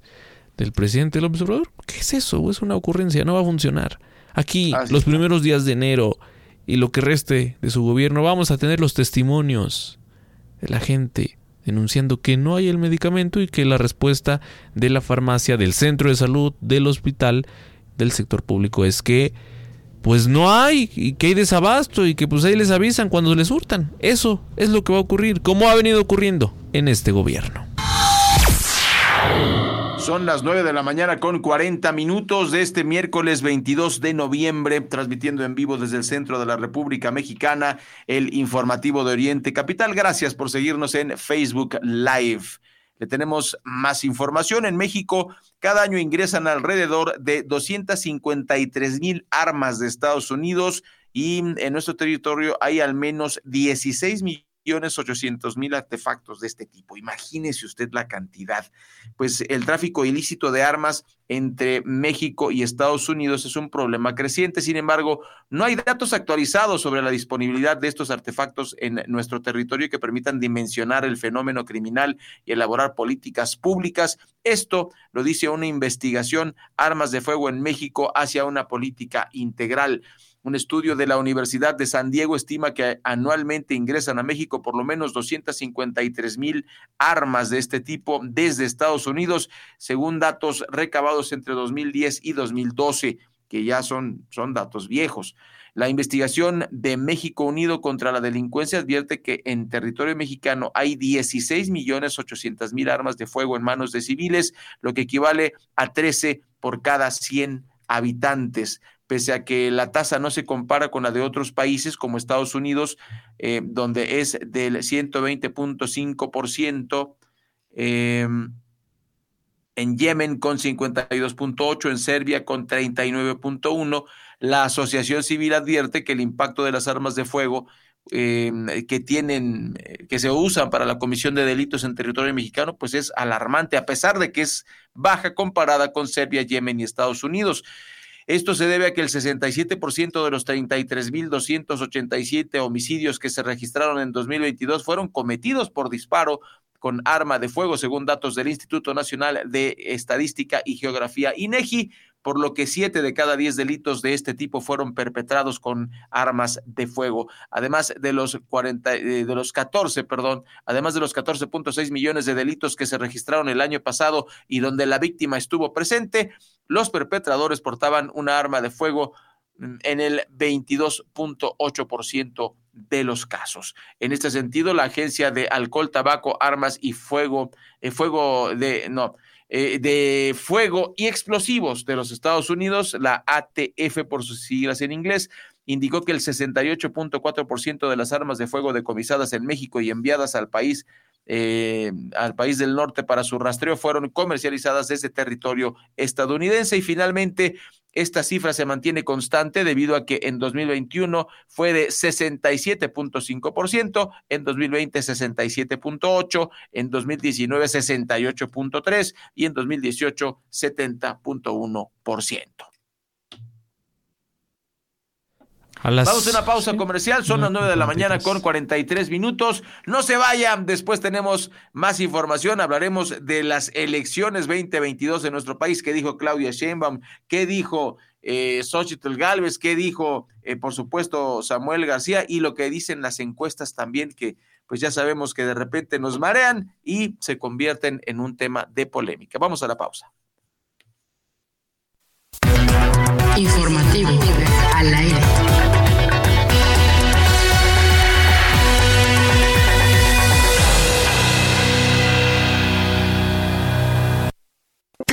del presidente López Obrador. ¿Qué es eso? Es una ocurrencia, no va a funcionar. Aquí, los primeros días de enero y lo que reste de su gobierno, vamos a tener los testimonios de la gente denunciando que no hay el medicamento y que la respuesta de la farmacia, del centro de salud, del hospital, del sector público es que pues no hay y que hay desabasto y que pues ahí les avisan cuando les hurtan. Eso es lo que va a ocurrir, como ha venido ocurriendo en este gobierno. Son las 9 de la mañana con 40 minutos de este miércoles 22 de noviembre, transmitiendo en vivo desde el centro de la República Mexicana el informativo de Oriente Capital. Gracias por seguirnos en Facebook Live. Le tenemos más información. En México, cada año ingresan alrededor de 253 mil armas de Estados Unidos y en nuestro territorio hay al menos 16 millones millones ochocientos mil artefactos de este tipo. Imagínese usted la cantidad. Pues el tráfico ilícito de armas entre México y Estados Unidos es un problema creciente. Sin embargo, no hay datos actualizados sobre la disponibilidad de estos artefactos en nuestro territorio que permitan dimensionar el fenómeno criminal y elaborar políticas públicas. Esto lo dice una investigación Armas de Fuego en México hacia una política integral. Un estudio de la Universidad de San Diego estima que anualmente ingresan a México por lo menos 253 mil armas de este tipo desde Estados Unidos, según datos recabados entre 2010 y 2012, que ya son, son datos viejos. La investigación de México Unido contra la Delincuencia advierte que en territorio mexicano hay 16 millones 800 mil armas de fuego en manos de civiles, lo que equivale a 13 por cada 100 habitantes pese a que la tasa no se compara con la de otros países como Estados Unidos, eh, donde es del 120.5%, eh, en Yemen con 52.8%, en Serbia con 39.1%. La Asociación Civil advierte que el impacto de las armas de fuego eh, que tienen, que se usan para la comisión de delitos en territorio mexicano, pues es alarmante, a pesar de que es baja comparada con Serbia, Yemen y Estados Unidos. Esto se debe a que el 67% de los 33.287 homicidios que se registraron en 2022 fueron cometidos por disparo con arma de fuego, según datos del Instituto Nacional de Estadística y Geografía, INEGI, por lo que siete de cada diez delitos de este tipo fueron perpetrados con armas de fuego. Además de los 40, eh, de los 14, perdón, además de los 14.6 millones de delitos que se registraron el año pasado y donde la víctima estuvo presente, los perpetradores portaban una arma de fuego mm, en el 22.8% de los casos. En este sentido, la Agencia de Alcohol, Tabaco, Armas y Fuego, eh, Fuego de, no, eh, de Fuego y Explosivos de los Estados Unidos, la ATF por sus siglas en inglés, indicó que el 68.4% de las armas de fuego decomisadas en México y enviadas al país eh, al país del norte para su rastreo fueron comercializadas desde territorio estadounidense y finalmente esta cifra se mantiene constante debido a que en 2021 fue de 67.5%, en 2020 67.8%, en 2019 68.3% y en 2018 70.1%. Vamos a una pausa comercial, son las 9 de la mañana con 43 minutos. No se vayan, después tenemos más información, hablaremos de las elecciones 2022 en nuestro país, qué dijo Claudia Sheinbaum, qué dijo eh, Xochitl Galvez, qué dijo, eh, por supuesto, Samuel García y lo que dicen las encuestas también, que pues ya sabemos que de repente nos marean y se convierten en un tema de polémica. Vamos a la pausa. Informativo al aire.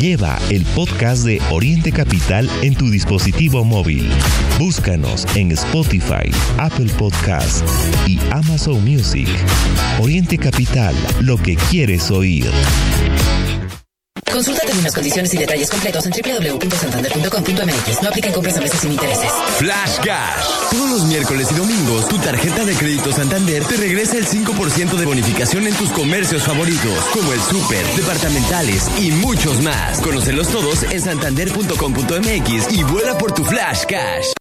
Lleva el podcast de Oriente Capital en tu dispositivo móvil. Búscanos en Spotify, Apple Podcast y Amazon Music. Oriente Capital, lo que quieres oír. Consulta términos, condiciones y detalles completos en www.santander.com.mx. No apliquen compras a meses sin intereses. Flash Cash. Todos los miércoles y domingos, tu tarjeta de crédito Santander te regresa el 5% de bonificación en tus comercios favoritos, como el súper, departamentales y muchos más. Conócelos todos en santander.com.mx y vuela por tu Flash Cash.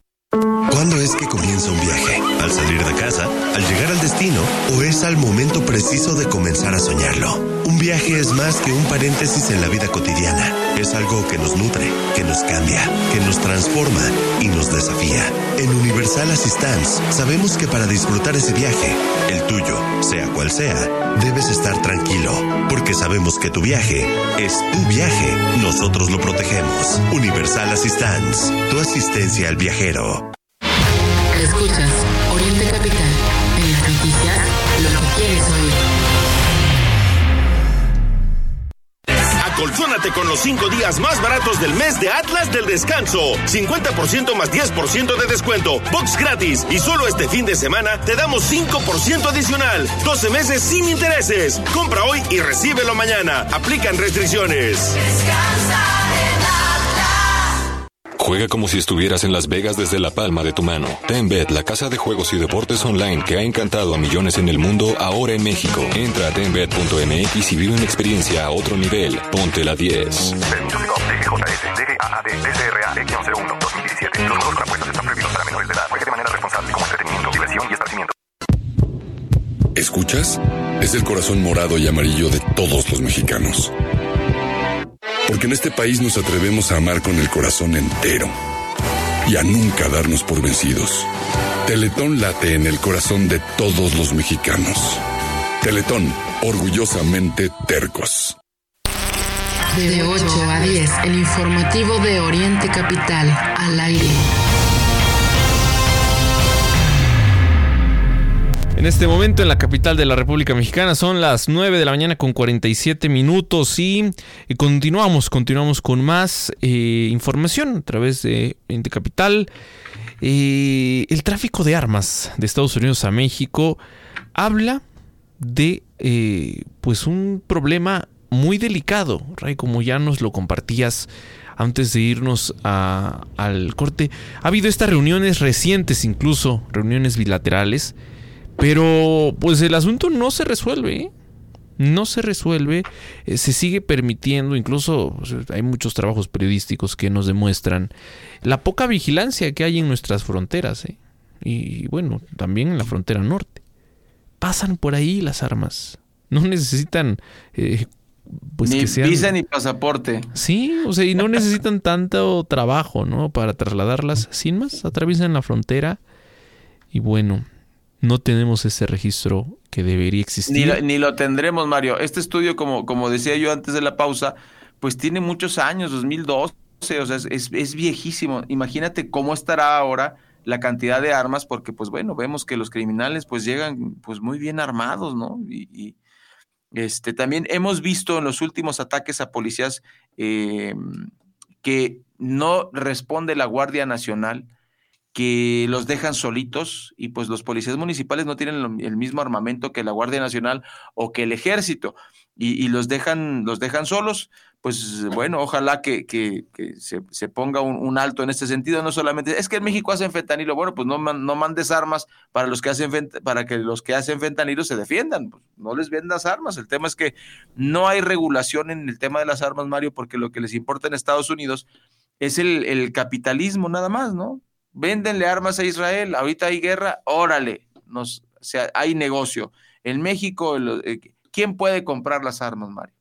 ¿Cuándo es que comienza un viaje? ¿Al salir de casa? ¿Al llegar al destino? ¿O es al momento preciso de comenzar a soñarlo? Un viaje es más que un paréntesis en la vida cotidiana. Es algo que nos nutre, que nos cambia, que nos transforma y nos desafía. En Universal Assistance sabemos que para disfrutar ese viaje, el tuyo, sea cual sea, debes estar tranquilo, porque sabemos que tu viaje es tu viaje. Nosotros lo protegemos. Universal Assistance, tu asistencia al viajero. Con los 5 días más baratos del mes de Atlas del Descanso. 50% más 10% de descuento. Box gratis. Y solo este fin de semana te damos 5% adicional. 12 meses sin intereses. Compra hoy y recíbelo mañana. Aplican restricciones. Juega como si estuvieras en Las Vegas desde la palma de tu mano. TenBet, la casa de juegos y deportes online que ha encantado a millones en el mundo, ahora en México. Entra a tenbet.mx y vive una experiencia a otro nivel. Ponte la 10. ¿Escuchas? Es el corazón morado y amarillo de todos los mexicanos. Porque en este país nos atrevemos a amar con el corazón entero y a nunca darnos por vencidos. Teletón late en el corazón de todos los mexicanos. Teletón, orgullosamente tercos. De 8 a 10, el informativo de Oriente Capital, al aire. En este momento en la capital de la República Mexicana son las 9 de la mañana con 47 minutos y, continuamos, continuamos con más eh, información a través de Ente Capital. Eh, el tráfico de armas de Estados Unidos a México habla de eh, pues un problema muy delicado, Ray, como ya nos lo compartías antes de irnos al corte. Ha habido estas reuniones recientes, incluso reuniones bilaterales, pero pues el asunto no se resuelve. ¿eh? No se resuelve, eh, se sigue permitiendo, incluso sea, hay muchos trabajos periodísticos que nos demuestran la poca vigilancia que hay en nuestras fronteras. ¿eh? Y bueno, también en la frontera norte. Pasan por ahí las armas. No necesitan eh, pues ni que sean... visa ni pasaporte. Sí, o sea, y no necesitan tanto trabajo, ¿no? Para trasladarlas sin más, atraviesan la frontera y bueno, no tenemos ese registro que debería existir. Ni lo, tendremos, Mario. Este estudio, como, como decía yo antes de la pausa, pues tiene muchos años, 2012, o sea, es, es, es viejísimo. Imagínate cómo estará ahora la cantidad de armas, porque pues bueno, vemos que los criminales pues llegan pues muy bien armados, ¿no? Y, y, este, también hemos visto en los últimos ataques a policías eh, que no responde la Guardia Nacional, que los dejan solitos y pues los policías municipales no tienen el mismo armamento que la Guardia Nacional o que el ejército y, y los dejan los dejan solos pues bueno ojalá que, que- se, se ponga un, un alto en este sentido no solamente es que en México hacen fentanilo bueno pues no, no mandes armas para los que hacen fent- para que los que hacen fentanilo se defiendan pues, no les vendas armas el tema es que no hay regulación en el tema de las armas Mario porque lo que les importa en Estados Unidos es el, el capitalismo nada más, ¿no? Véndenle armas a Israel, ahorita hay guerra, órale, nos, o sea, hay negocio. En México, eh, ¿quién puede comprar las armas, Mario?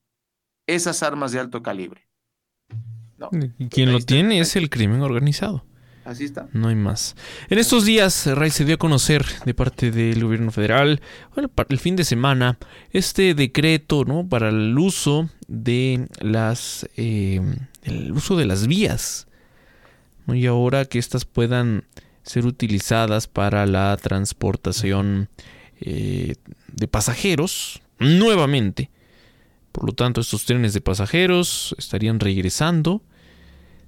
Esas armas de alto calibre. Y quien lo tiene es el crimen organizado. Así está. No hay más. En estos días, Ray se dio a conocer de parte del gobierno federal, bueno, el fin de semana, este decreto, ¿no? Para el uso de las, eh, el uso de las vías, ¿no? Y ahora que estas puedan ser utilizadas para la transportación eh, de pasajeros, nuevamente, Por lo tanto, estos trenes de pasajeros estarían regresando.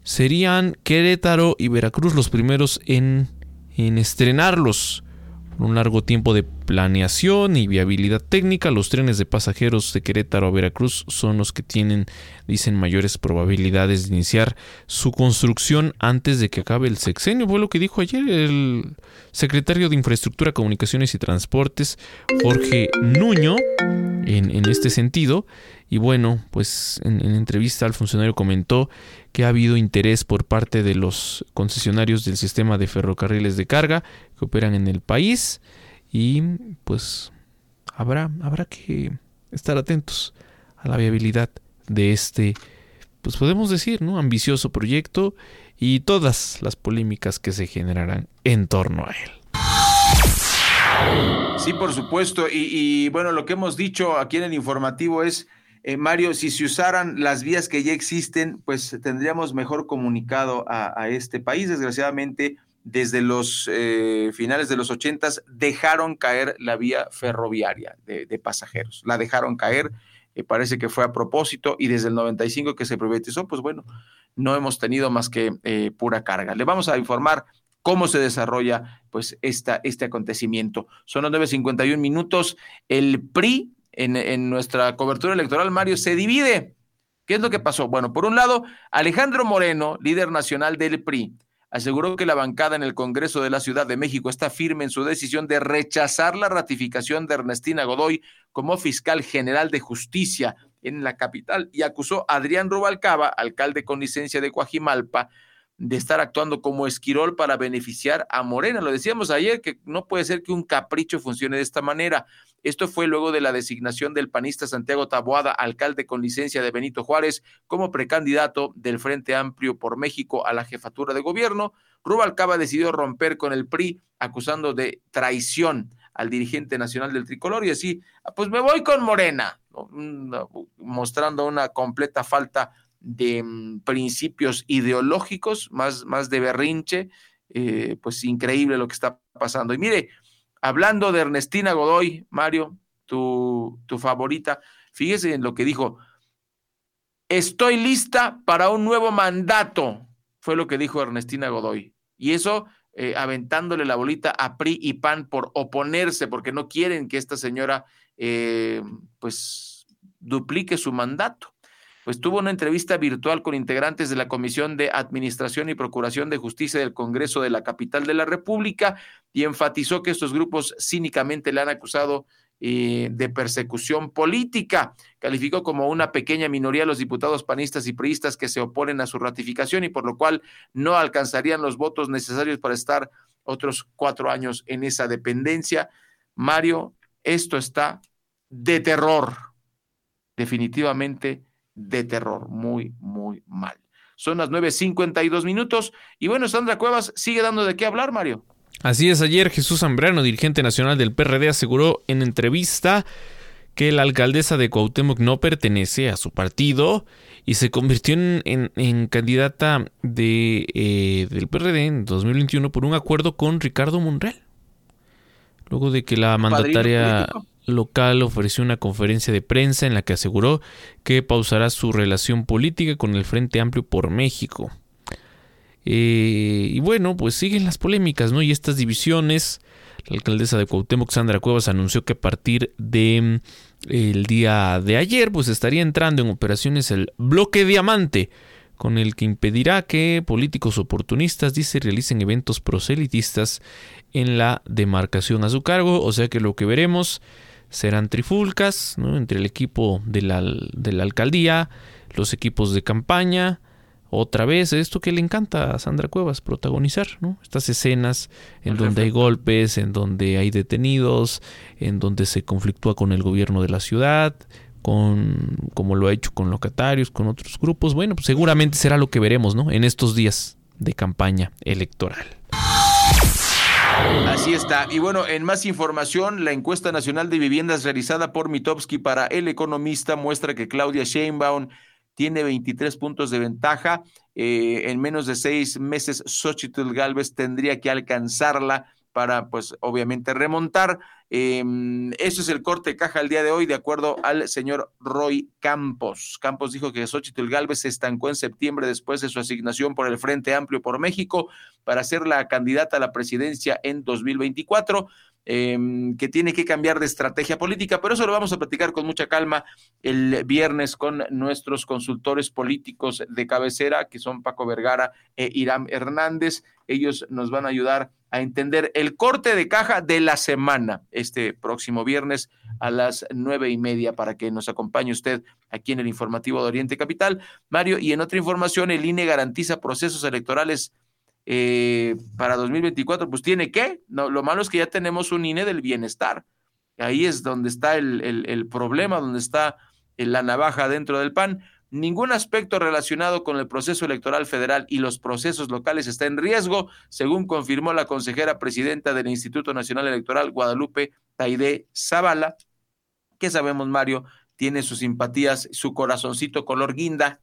Serían Querétaro y Veracruz los primeros en, en estrenarlos un largo tiempo de planeación y viabilidad técnica, los trenes de pasajeros de Querétaro a Veracruz son los que tienen, dicen, mayores probabilidades de iniciar su construcción antes de que acabe el sexenio. Fue lo que dijo ayer el secretario de Infraestructura, Comunicaciones y Transportes, Jorge Nuño, en, en este sentido. Y bueno, pues en, entrevista al funcionario comentó que ha habido interés por parte de los concesionarios del sistema de ferrocarriles de carga que operan en el país y pues habrá, habrá que estar atentos a la viabilidad de este, pues podemos decir, ¿no? ambicioso proyecto y todas las polémicas que se generarán en torno a él. Sí, por supuesto. Y, bueno, lo que hemos dicho aquí en el informativo es eh, Mario, si se usaran las vías que ya existen, pues tendríamos mejor comunicado a, este país. Desgraciadamente, desde los eh, finales de los ochentas dejaron caer la vía ferroviaria de, pasajeros. La dejaron caer, eh, parece que fue a propósito, y desde el 95 que se privatizó, pues bueno, no hemos tenido más que pura carga. Le vamos a informar cómo se desarrolla pues esta, este acontecimiento. Son los 9.51 minutos. El PRI en, nuestra cobertura electoral, Mario, se divide. ¿Qué es lo que pasó? Bueno, por un lado, Alejandro Moreno, líder nacional del PRI, aseguró que la bancada en el Congreso de la Ciudad de México está firme en su decisión de rechazar la ratificación de Ernestina Godoy como fiscal general de justicia en la capital y acusó a Adrián Rubalcaba, alcalde con licencia de Coajimalpa, de estar actuando como esquirol para beneficiar a Morena. Lo decíamos ayer que no puede ser que un capricho funcione de esta manera. Esto fue luego de la designación del panista Santiago Taboada, alcalde con licencia de Benito Juárez, como precandidato del Frente Amplio por México a la jefatura de gobierno. Rubalcaba decidió romper con el PRI acusando de traición al dirigente nacional del tricolor y así, ah, pues me voy con Morena, mostrando una completa falta de mm, principios ideológicos, más, más de berrinche, eh, pues increíble lo que está pasando. Y mire, hablando de Ernestina Godoy, Mario, tu, tu favorita, fíjese en lo que dijo, estoy lista para un nuevo mandato, fue lo que dijo Ernestina Godoy. Y eso eh, aventándole la bolita a PRI y PAN por oponerse, porque no quieren que esta señora eh, pues duplique su mandato pues tuvo una entrevista virtual con integrantes de la Comisión de Administración y Procuración de Justicia del Congreso de la capital de la República y enfatizó que estos grupos cínicamente le han acusado eh, de persecución política. Calificó como una pequeña minoría a los diputados panistas y priistas que se oponen a su ratificación y por lo cual no alcanzarían los votos necesarios para estar otros cuatro años en esa dependencia. Mario, esto está de terror. Definitivamente de terror, muy, muy mal. Son las 9.52 minutos y bueno, Sandra Cuevas sigue dando de qué hablar, Mario. Así es, ayer Jesús Zambrano, dirigente nacional del PRD, aseguró en entrevista que la alcaldesa de Cuauhtémoc no pertenece a su partido y se convirtió en, candidata de, eh, del PRD en 2021 por un acuerdo con Ricardo Monreal. Luego de que la mandataria local ofreció una conferencia de prensa en la que aseguró que pausará su relación política con el Frente Amplio por México. Eh, y bueno, pues siguen las polémicas, ¿no? Y estas divisiones. La alcaldesa de Cuauhtémoc, Sandra Cuevas, anunció que a partir de mm, el día de ayer, pues estaría entrando en operaciones el bloque diamante, con el que impedirá que políticos oportunistas, dice, realicen eventos proselitistas en la demarcación a su cargo. O sea que lo que veremos serán trifulcas entre el equipo de la, de la, alcaldía, los equipos de campaña. Otra vez, esto que le encanta a Sandra Cuevas, protagonizar, ¿no? Estas escenas en donde hay golpes, en donde hay detenidos, en donde se conflictúa con el gobierno de la ciudad, con como lo ha hecho con locatarios, con otros grupos. Bueno, pues seguramente será lo que veremos, ¿no? En estos días de campaña electoral. Así está. Y bueno, en más información, la encuesta nacional de viviendas realizada por Mitowski para El Economista muestra que Claudia Sheinbaum tiene 23 puntos de ventaja. Eh, en menos de seis meses, Xochitl Galvez tendría que alcanzarla para, pues, obviamente remontar. Em, eso es el corte de caja al día de hoy, de acuerdo al señor Roy Campos. Campos dijo que Xochitl Galvez se estancó en septiembre después de su asignación por el Frente Amplio por México para ser la candidata a la presidencia en 2024. Em, que tiene que cambiar de estrategia política, pero eso lo vamos a platicar con mucha calma el viernes con nuestros consultores políticos de cabecera, que son Paco Vergara e Irán Hernández. Ellos nos van a ayudar a entender el corte de caja de la semana este próximo viernes a las nueve y media para que nos acompañe usted aquí en el informativo de Oriente Capital. Mario, y en otra información, el INE garantiza procesos electorales eh, para 2024, pues tiene que. No, lo malo es que ya tenemos un INE del bienestar. Ahí es donde está el, el problema, donde está la navaja dentro del pan. Ningún aspecto relacionado con el proceso electoral federal y los procesos locales está en riesgo, según confirmó la consejera presidenta del Instituto Nacional Electoral, Guadalupe Taide Zavala, que sabemos, Mario, tiene sus simpatías, su corazoncito color guinda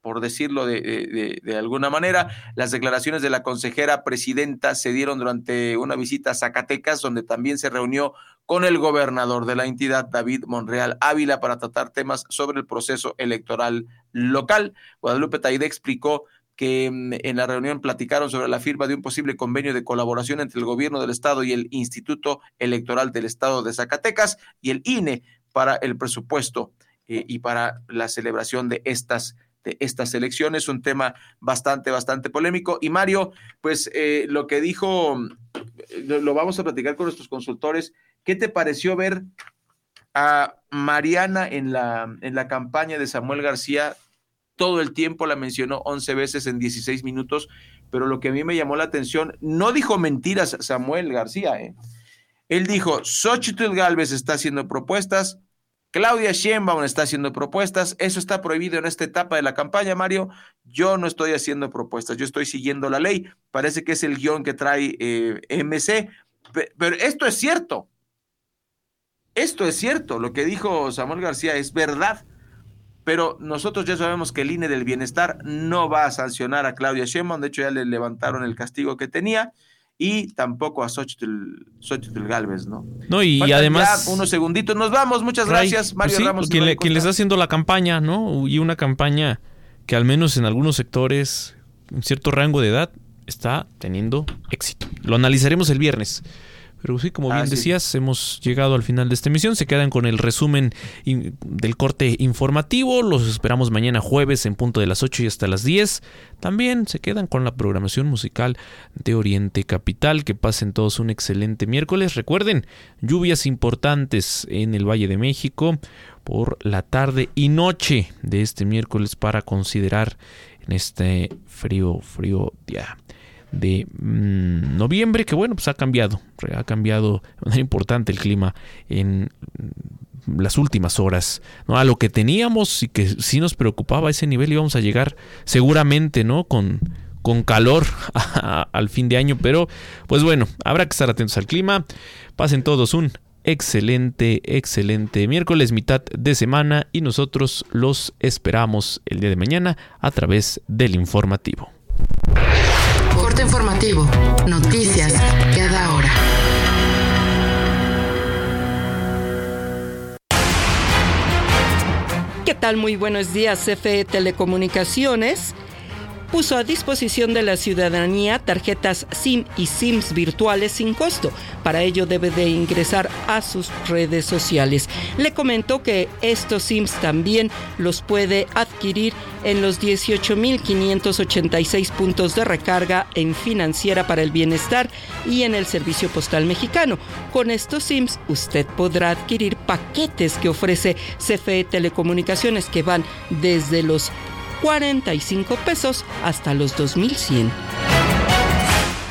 por decirlo de, alguna manera. Las declaraciones de la consejera presidenta se dieron durante una visita a Zacatecas, donde también se reunió con el gobernador de la entidad, David Monreal Ávila, para tratar temas sobre el proceso electoral local. Guadalupe Taide explicó que mm, en la reunión platicaron sobre la firma de un posible convenio de colaboración entre el gobierno del estado y el Instituto Electoral del Estado de Zacatecas y el INE para el presupuesto eh, y para la celebración de estas de estas elecciones, un tema bastante, bastante polémico. Y Mario, pues eh, lo que dijo, lo, vamos a platicar con nuestros consultores. ¿Qué te pareció ver a Mariana en la, en la campaña de Samuel García? Todo el tiempo la mencionó 11 veces en 16 minutos, pero lo que a mí me llamó la atención, no dijo mentiras Samuel García, ¿eh? Él dijo, Xochitl Galvez está haciendo propuestas, Claudia Sheinbaum está haciendo propuestas, eso está prohibido en esta etapa de la campaña, Mario. Yo no estoy haciendo propuestas, yo estoy siguiendo la ley. Parece que es el guion que trae eh, MC, pero esto es cierto. Esto es cierto, lo que dijo Samuel García es verdad. Pero nosotros ya sabemos que el INE del Bienestar no va a sancionar a Claudia Sheinbaum, de hecho ya le levantaron el castigo que tenía y tampoco a Xochitl, Galvez, ¿no? No, y además... unos segunditos, nos vamos, muchas gracias, Mario pues Ramos. Quien le, quien le, está haciendo la campaña, ¿no? Y una campaña que al menos en algunos sectores, en cierto rango de edad, está teniendo éxito. Lo analizaremos el viernes. Pero sí, como bien decías, hemos llegado al final de esta emisión. Se quedan con el resumen del corte informativo. Los esperamos mañana jueves en punto de las 8 y hasta las 10. También se quedan con la programación musical de Oriente Capital. Que pasen todos un excelente miércoles. Recuerden, lluvias importantes en el Valle de México por la tarde y noche de este miércoles para considerar en este frío, frío día de mm, noviembre, que bueno, pues ha cambiado, ha cambiado de manera importante el clima en las últimas horas. A lo que teníamos y que sí nos preocupaba ese nivel íbamos a llegar seguramente, ¿no? Con, con calor al fin de año, pero pues bueno, habrá que estar atentos al clima. Pasen todos un excelente, excelente miércoles, mitad de semana y nosotros los esperamos el día de mañana a través del informativo informativo. Noticias cada hora. ¿Qué tal? Muy buenos días, CFE Telecomunicaciones puso a disposición de la ciudadanía tarjetas SIM y SIMs virtuales sin costo. Para ello debe de ingresar a sus redes sociales. Le comento que estos SIMs también los puede adquirir en los 18.586 puntos de recarga en Financiera para el Bienestar y en el Servicio Postal Mexicano. Con estos SIMs usted podrá adquirir paquetes que ofrece CFE Telecomunicaciones que van desde los 45 pesos hasta los 2100.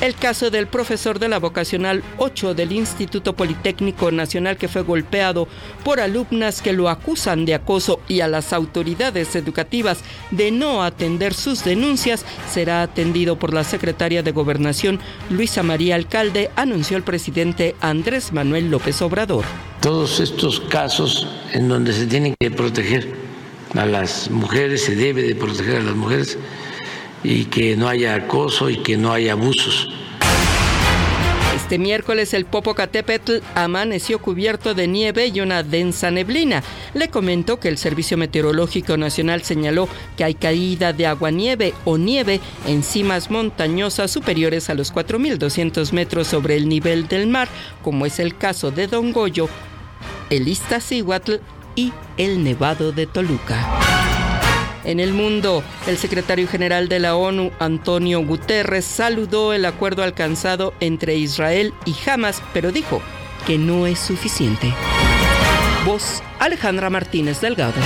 El caso del profesor de la vocacional 8 del Instituto Politécnico Nacional que fue golpeado por alumnas que lo acusan de acoso y a las autoridades educativas de no atender sus denuncias será atendido por la secretaria de Gobernación Luisa María Alcalde, anunció el presidente Andrés Manuel López Obrador. Todos estos casos en donde se tienen que proteger a las mujeres, se debe de proteger a las mujeres y que no haya acoso y que no haya abusos Este miércoles el Popocatépetl amaneció cubierto de nieve y una densa neblina. Le comentó que el Servicio Meteorológico Nacional señaló que hay caída de agua-nieve o nieve en cimas montañosas superiores a los 4.200 metros sobre el nivel del mar, como es el caso de Don Goyo, el Iztaccíhuatl y el Nevado de Toluca. En el mundo, el secretario general de la ONU, Antonio Guterres, saludó el acuerdo alcanzado entre Israel y Hamas, pero dijo que no es suficiente. Voz Alejandra Martínez Delgado.